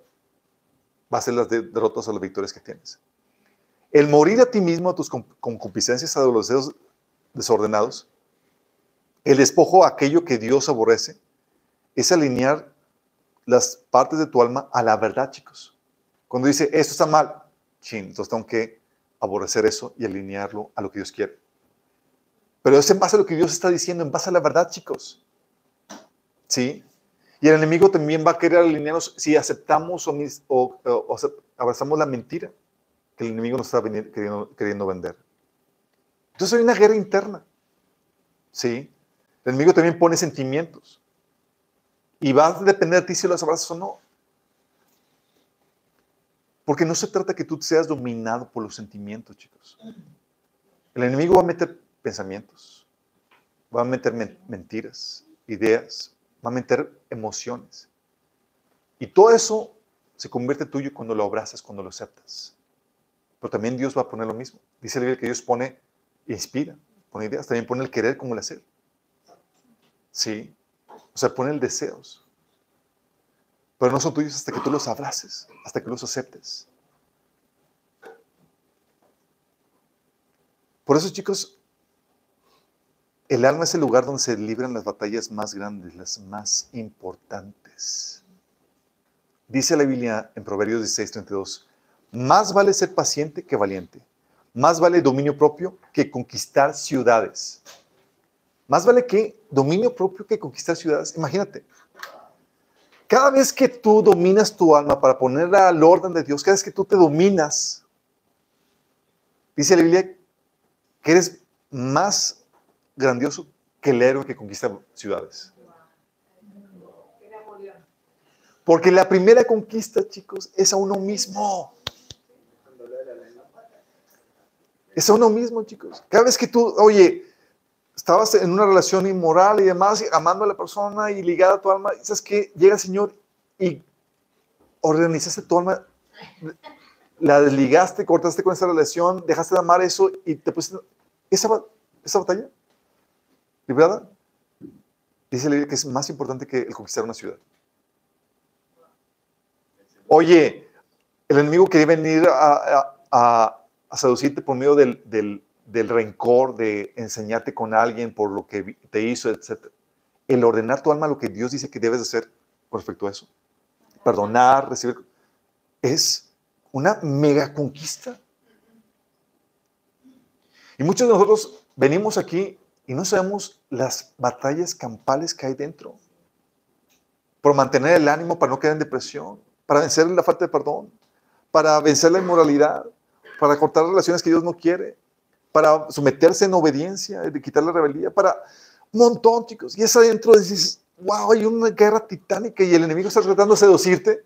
va a ser las de- derrotas o las victorias que tienes. El morir a ti mismo, a tus con- concupiscencias, a los deseos desordenados, el despojo aquello que Dios aborrece, es alinear las partes de tu alma a la verdad, chicos. Cuando dice, esto está mal, chin, entonces tengo que aborrecer eso y alinearlo a lo que Dios quiere. Pero es en base a lo que Dios está diciendo, en base a la verdad, chicos. ¿Sí? Y el enemigo también va a querer alinearnos si aceptamos o, abrazamos la mentira que el enemigo nos está queriendo, queriendo vender. Entonces hay una guerra interna. ¿Sí? El enemigo también pone sentimientos. Y va a depender de ti si los abrazas o no. Porque no se trata que tú seas dominado por los sentimientos, chicos. El enemigo va a meter pensamientos, va a meter men- mentiras, ideas, va a meter emociones. Y todo eso se convierte tuyo cuando lo abrazas, cuando lo aceptas. Pero también Dios va a poner lo mismo. Dice Biblia que Dios pone, inspira, pone ideas, también pone el querer como el hacer. Sí. O sea, pone el deseos. Pero no son tuyos hasta que tú los abraces, hasta que los aceptes. Por eso, chicos, el alma es el lugar donde se libran las batallas más grandes, las más importantes. Dice la Biblia en Proverbios 16, 32, más vale ser paciente que valiente, más vale dominio propio que conquistar ciudades. Más vale que dominio propio que conquistar ciudades. Imagínate, cada vez que tú dominas tu alma para ponerla al orden de Dios, cada vez que tú te dominas, dice la Biblia que eres más grandioso que el héroe que conquista ciudades. Porque la primera conquista, chicos, es a uno mismo. Es a uno mismo, chicos. Cada vez que tú, oye, estabas en una relación inmoral y demás, amando a la persona y ligada a tu alma, sabes que llega el Señor y organizaste tu alma, la desligaste, cortaste con esa relación, dejaste de amar eso y te pusiste esa, esa batalla, ¿librada? Dice la que es más importante que el conquistar una ciudad. Oye, el enemigo quería venir a, seducirte por medio del, del- rencor, de enseñarte con alguien por lo que te hizo, etc. El ordenar tu alma lo que Dios dice que debes de hacer con respecto a eso. Perdonar, recibir, es una mega conquista. Y muchos de nosotros venimos aquí y no sabemos las batallas campales que hay dentro. Por mantener el ánimo, para no caer en depresión, para vencer la falta de perdón, para vencer la inmoralidad, para cortar relaciones que Dios no quiere, para someterse en obediencia, de quitar la rebeldía, para un montón, chicos. Y es adentro dices, wow, hay una guerra titánica y el enemigo está tratando de seducirte.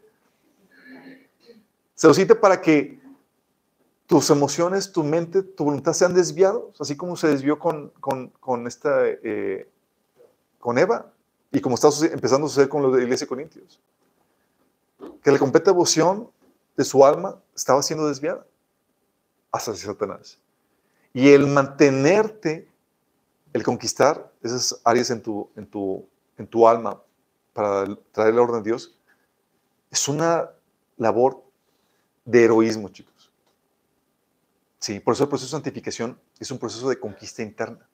Seducirte para que tus emociones, tu mente, tu voluntad sean desviados, así como se desvió con, con, con esta, eh, con Eva y como está empezando a suceder con los de la iglesia de Corintios. Que la completa devoción de su alma estaba siendo desviada hacia Satanás. Y el mantenerte, el conquistar esas áreas en tu, en tu, en tu alma para traer la orden de Dios, es una labor de heroísmo, chicos. Sí, por eso el proceso de santificación es un proceso de conquista interna.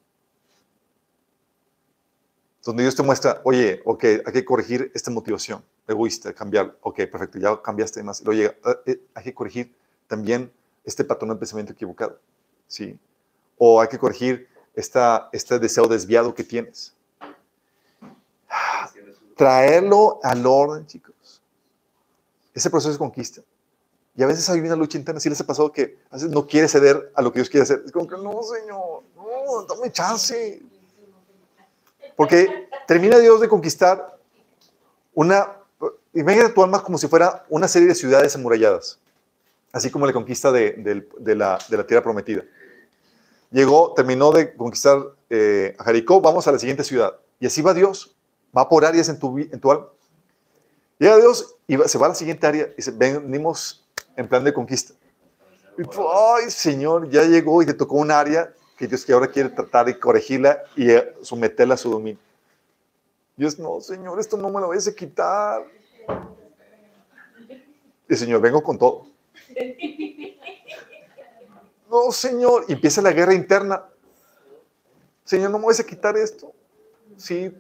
Donde Dios te muestra, oye, ok, hay que corregir esta motivación egoísta, cambiar, ok, perfecto, ya cambiaste más. Llega, "Ah, eh, hay que corregir también este patrón de pensamiento equivocado, ¿sí? O hay que corregir esta, este deseo desviado que tienes. Traerlo al orden, chicos. Ese proceso de conquista. Y a veces hay una lucha interna, si les ha pasado que a veces no quiere ceder a lo que Dios quiere hacer. Es como que, no, Señor, no, dame chance. Porque termina Dios de conquistar una, imagina tu alma como si fuera una serie de ciudades amuralladas, así como la conquista de, del- de la, de la tierra prometida. Llegó, terminó de conquistar eh, a Jericó, vamos a la siguiente ciudad. Y así va Dios, va por áreas en tu, en alma. Llega Dios y se va a la siguiente área y dice, venimos en plan de conquista. Y tú, ay, Señor, ya llegó y te tocó un área que Dios que ahora quiere tratar de corregirla y eh, someterla a su dominio. Dios, no, Señor, esto no me lo vayas a quitar. Y Señor, vengo con todo. <laughs> No, Señor, y empieza la guerra interna. Señor, no me vayas a quitar esto. Sí,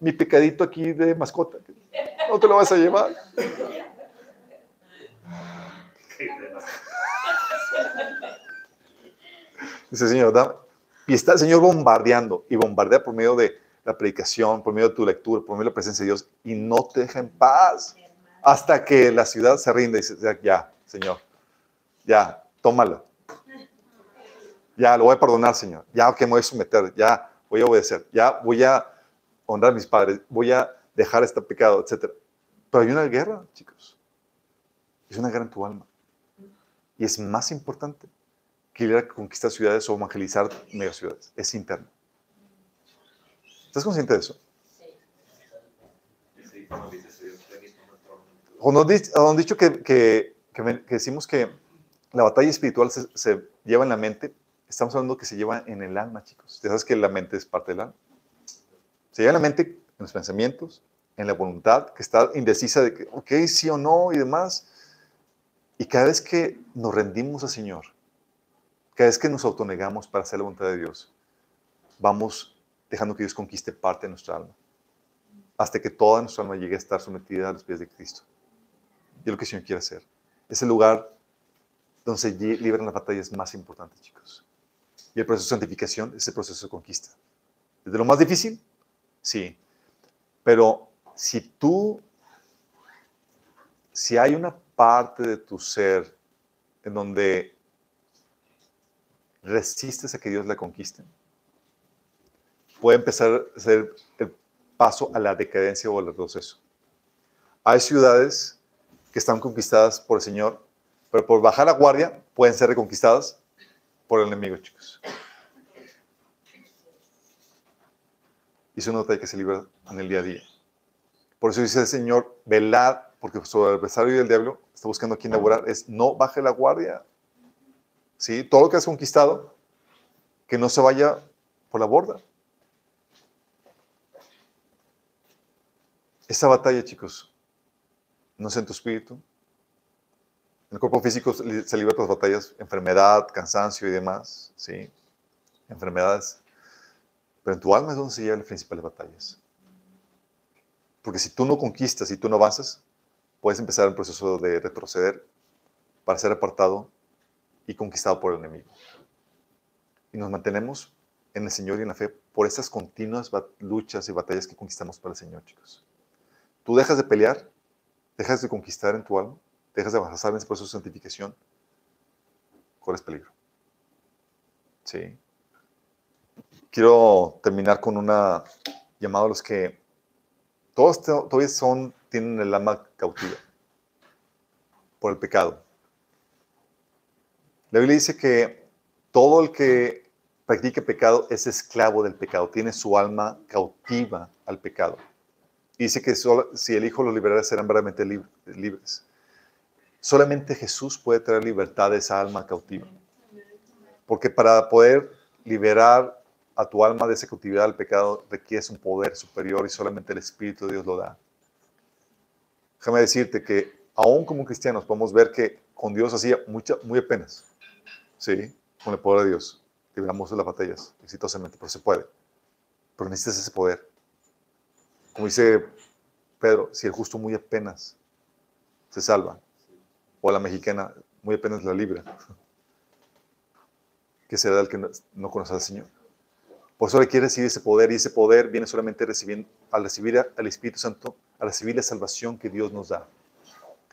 mi pecadito aquí de mascota. No te lo vas a llevar. Dice, Señor, Y está el Señor bombardeando y bombardea por medio de la predicación, por medio de tu lectura, por medio de la presencia de Dios y no te deja en paz hasta que la ciudad se rinde y dice, ya, Señor, ya, tómala. Ya, lo voy a perdonar, Señor. Ya, que me voy a someter, ya, voy a obedecer, ya, voy a honrar a mis padres, voy a dejar este pecado, etc. Pero hay una guerra, chicos. Es una guerra en tu alma. Y es más importante que ir a conquistar ciudades o evangelizar megaciudades. Es interno. ¿Estás consciente de eso? O nos, han dicho que, que, que, decimos que la batalla espiritual se, se, lleva en la mente. Estamos hablando que se lleva en el alma, chicos. Ya sabes que la mente es parte del alma. Se lleva en la mente, en los pensamientos, en la voluntad, que está indecisa de que, ok, sí o no y demás. Y cada vez que nos rendimos al Señor, cada vez que nos autonegamos para hacer la voluntad de Dios, vamos dejando que Dios conquiste parte de nuestra alma, hasta que toda nuestra alma llegue a estar sometida a los pies de Cristo. Y es lo que el Señor quiere hacer. Es el lugar donde se libran las batallas más importantes, chicos. Y el proceso de santificación es el proceso de conquista. ¿Desde lo más difícil? Sí. Pero si tú, si hay una parte de tu ser en donde resistes a que Dios la conquiste, puede empezar a ser el paso a la decadencia o al retroceso. Hay ciudades que están conquistadas por el Señor, pero por bajar la guardia pueden ser reconquistadas por el enemigo, chicos. Y una que se libra en el día a día. Por eso dice el Señor, velad, porque su adversario del diablo está buscando a quien devorar, es no baje la guardia. ¿Sí? Todo lo que has conquistado, que no se vaya por la borda. Esta batalla, chicos, no es en tu espíritu. En el cuerpo físico se libra las batallas, enfermedad, cansancio y demás, ¿sí? Enfermedades. Pero en tu alma es donde se llevan las principales batallas. Porque si tú no conquistas y tú no avanzas, puedes empezar el proceso de retroceder para ser apartado y conquistado por el enemigo. Y nos mantenemos en el Señor y en la fe por estas continuas luchas y batallas que conquistamos para el Señor, chicos. Tú dejas de pelear, dejas de conquistar en tu alma, dejas de avanzar en ese proceso de santificación, corres peligro. Sí. Quiero terminar con una llamada a los que todos todavía son, tienen el alma cautiva por el pecado. La Biblia dice que todo el que practique pecado es esclavo del pecado, tiene su alma cautiva al pecado. Dice que si el Hijo los liberara serán verdaderamente libres. Solamente Jesús puede traer libertad a esa alma cautiva. Porque para poder liberar a tu alma de esa cautividad al pecado requieres un poder superior y solamente el Espíritu de Dios lo da. Déjame decirte que aún como cristianos podemos ver que con Dios hacía mucha, muy apenas. Sí, con el poder de Dios. Liberamos las batallas exitosamente, pero se puede. Pero necesitas ese poder. Como dice Pedro, si el justo muy apenas se salva, o la mexicana muy apenas la libra, <laughs> que será el que no, conoce al Señor. Por eso requiere recibir ese poder y ese poder viene solamente recibiendo, al recibir al Espíritu Santo, a recibir la salvación que Dios nos da.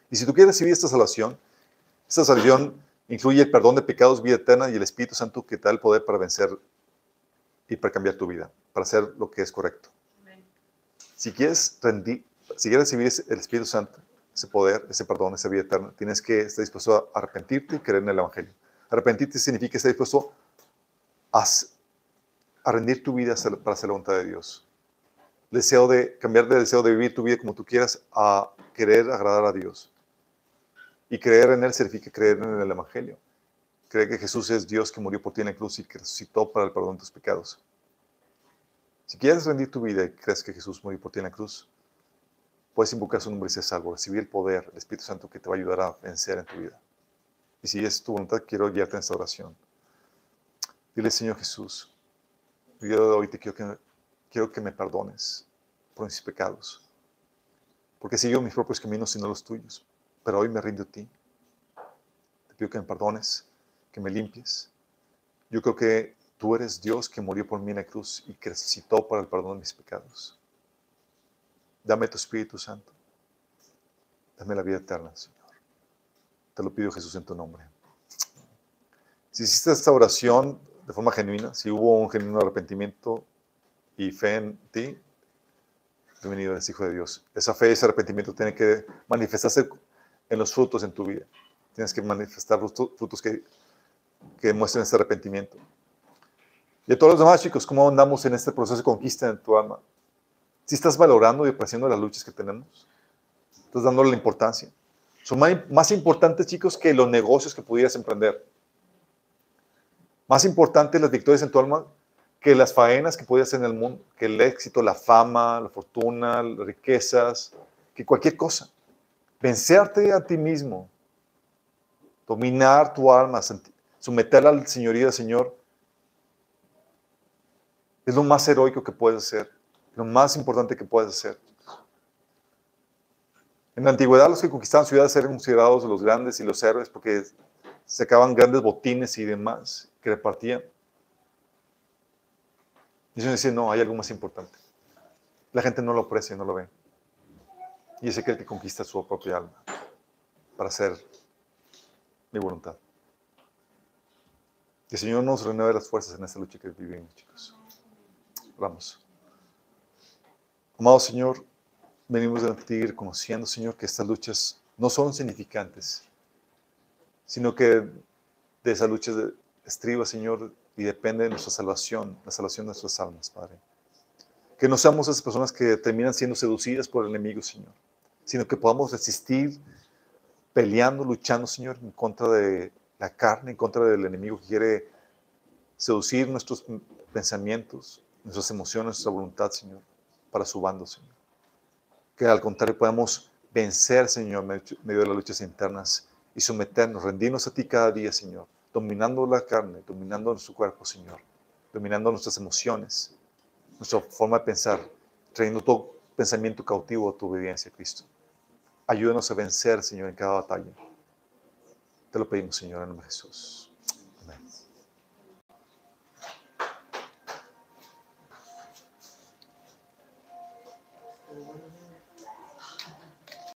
Y si tú quieres recibir esta salvación, esta salvación incluye el perdón de pecados, vida eterna y el Espíritu Santo que te da el poder para vencer y para cambiar tu vida, para hacer lo que es correcto. Si quieres, rendir, si quieres recibir el Espíritu Santo, ese poder, ese perdón, esa vida eterna, tienes que estar dispuesto a arrepentirte y creer en el Evangelio. Arrepentirte significa estar dispuesto a, a rendir tu vida para hacer la voluntad de Dios. Deseo de cambiar de deseo de vivir tu vida como tú quieras a querer agradar a Dios. Y creer en Él significa creer en el Evangelio. Creer que Jesús es Dios que murió por ti en la cruz y que resucitó para el perdón de tus pecados. Si quieres rendir tu vida y crees que Jesús murió por ti en la cruz, puedes invocar su nombre y ser salvo, recibir el poder, el Espíritu Santo que te va a ayudar a vencer en tu vida. Y si es tu voluntad, quiero guiarte en esta oración. Dile, Señor Jesús, día de hoy te quiero que, quiero que me perdones por mis pecados, porque sigo mis propios caminos y no los tuyos, pero hoy me rindo a ti. Te pido que me perdones, que me limpies. Yo creo que tú eres Dios que murió por mí en la cruz y que resucitó para el perdón de mis pecados. Dame tu Espíritu Santo. Dame la vida eterna, Señor. Te lo pido, Jesús, en tu nombre. Si hiciste esta oración de forma genuina, si hubo un genuino arrepentimiento y fe en ti, bienvenido eres hijo de Dios. Esa fe ese arrepentimiento tiene que manifestarse en los frutos en tu vida. Tienes que manifestar frutos que, que muestren ese arrepentimiento. Y a todos los demás, chicos, ¿cómo andamos en este proceso de conquista en tu alma? Si estás valorando y apreciando las luchas que tenemos, estás dándole la importancia. Son más importantes, chicos, que los negocios que pudieras emprender. Más importantes las victorias en tu alma que las faenas que pudieras hacer en el mundo, que el éxito, la fama, la fortuna, las riquezas, que cualquier cosa. Vencerte a ti mismo, dominar tu alma, someterla al señorío del Señor, es lo más heroico que puedes hacer, lo más importante que puedes hacer. En la antigüedad los que conquistaban ciudades eran considerados los grandes y los héroes porque sacaban grandes botines y demás que repartían. Y ellos decían, no, hay algo más importante. La gente no lo aprecia, no lo ve. Y es aquel que conquista su propia alma para hacer mi voluntad. Que el Señor nos renueve las fuerzas en esta lucha que vivimos, chicos. Vamos. Amado Señor, venimos a ti reconociendo, Señor, que estas luchas no son significantes, sino que de esas luchas estriba, Señor, y depende de nuestra salvación, la salvación de nuestras almas, Padre. Que no seamos esas personas que terminan siendo seducidas por el enemigo, Señor, sino que podamos resistir peleando, luchando, Señor, en contra de la carne, en contra del enemigo que quiere seducir nuestros pensamientos, nuestras emociones, nuestra voluntad, Señor, para su bando, Señor. Que al contrario podamos vencer, Señor, medio de las luchas internas y someternos, rendirnos a ti cada día, Señor, dominando la carne, dominando nuestro cuerpo, Señor, dominando nuestras emociones, nuestra forma de pensar, trayendo todo pensamiento cautivo a tu obediencia, Cristo. Ayúdanos a vencer, Señor, en cada batalla. Te lo pedimos, Señor, en nombre de Jesús.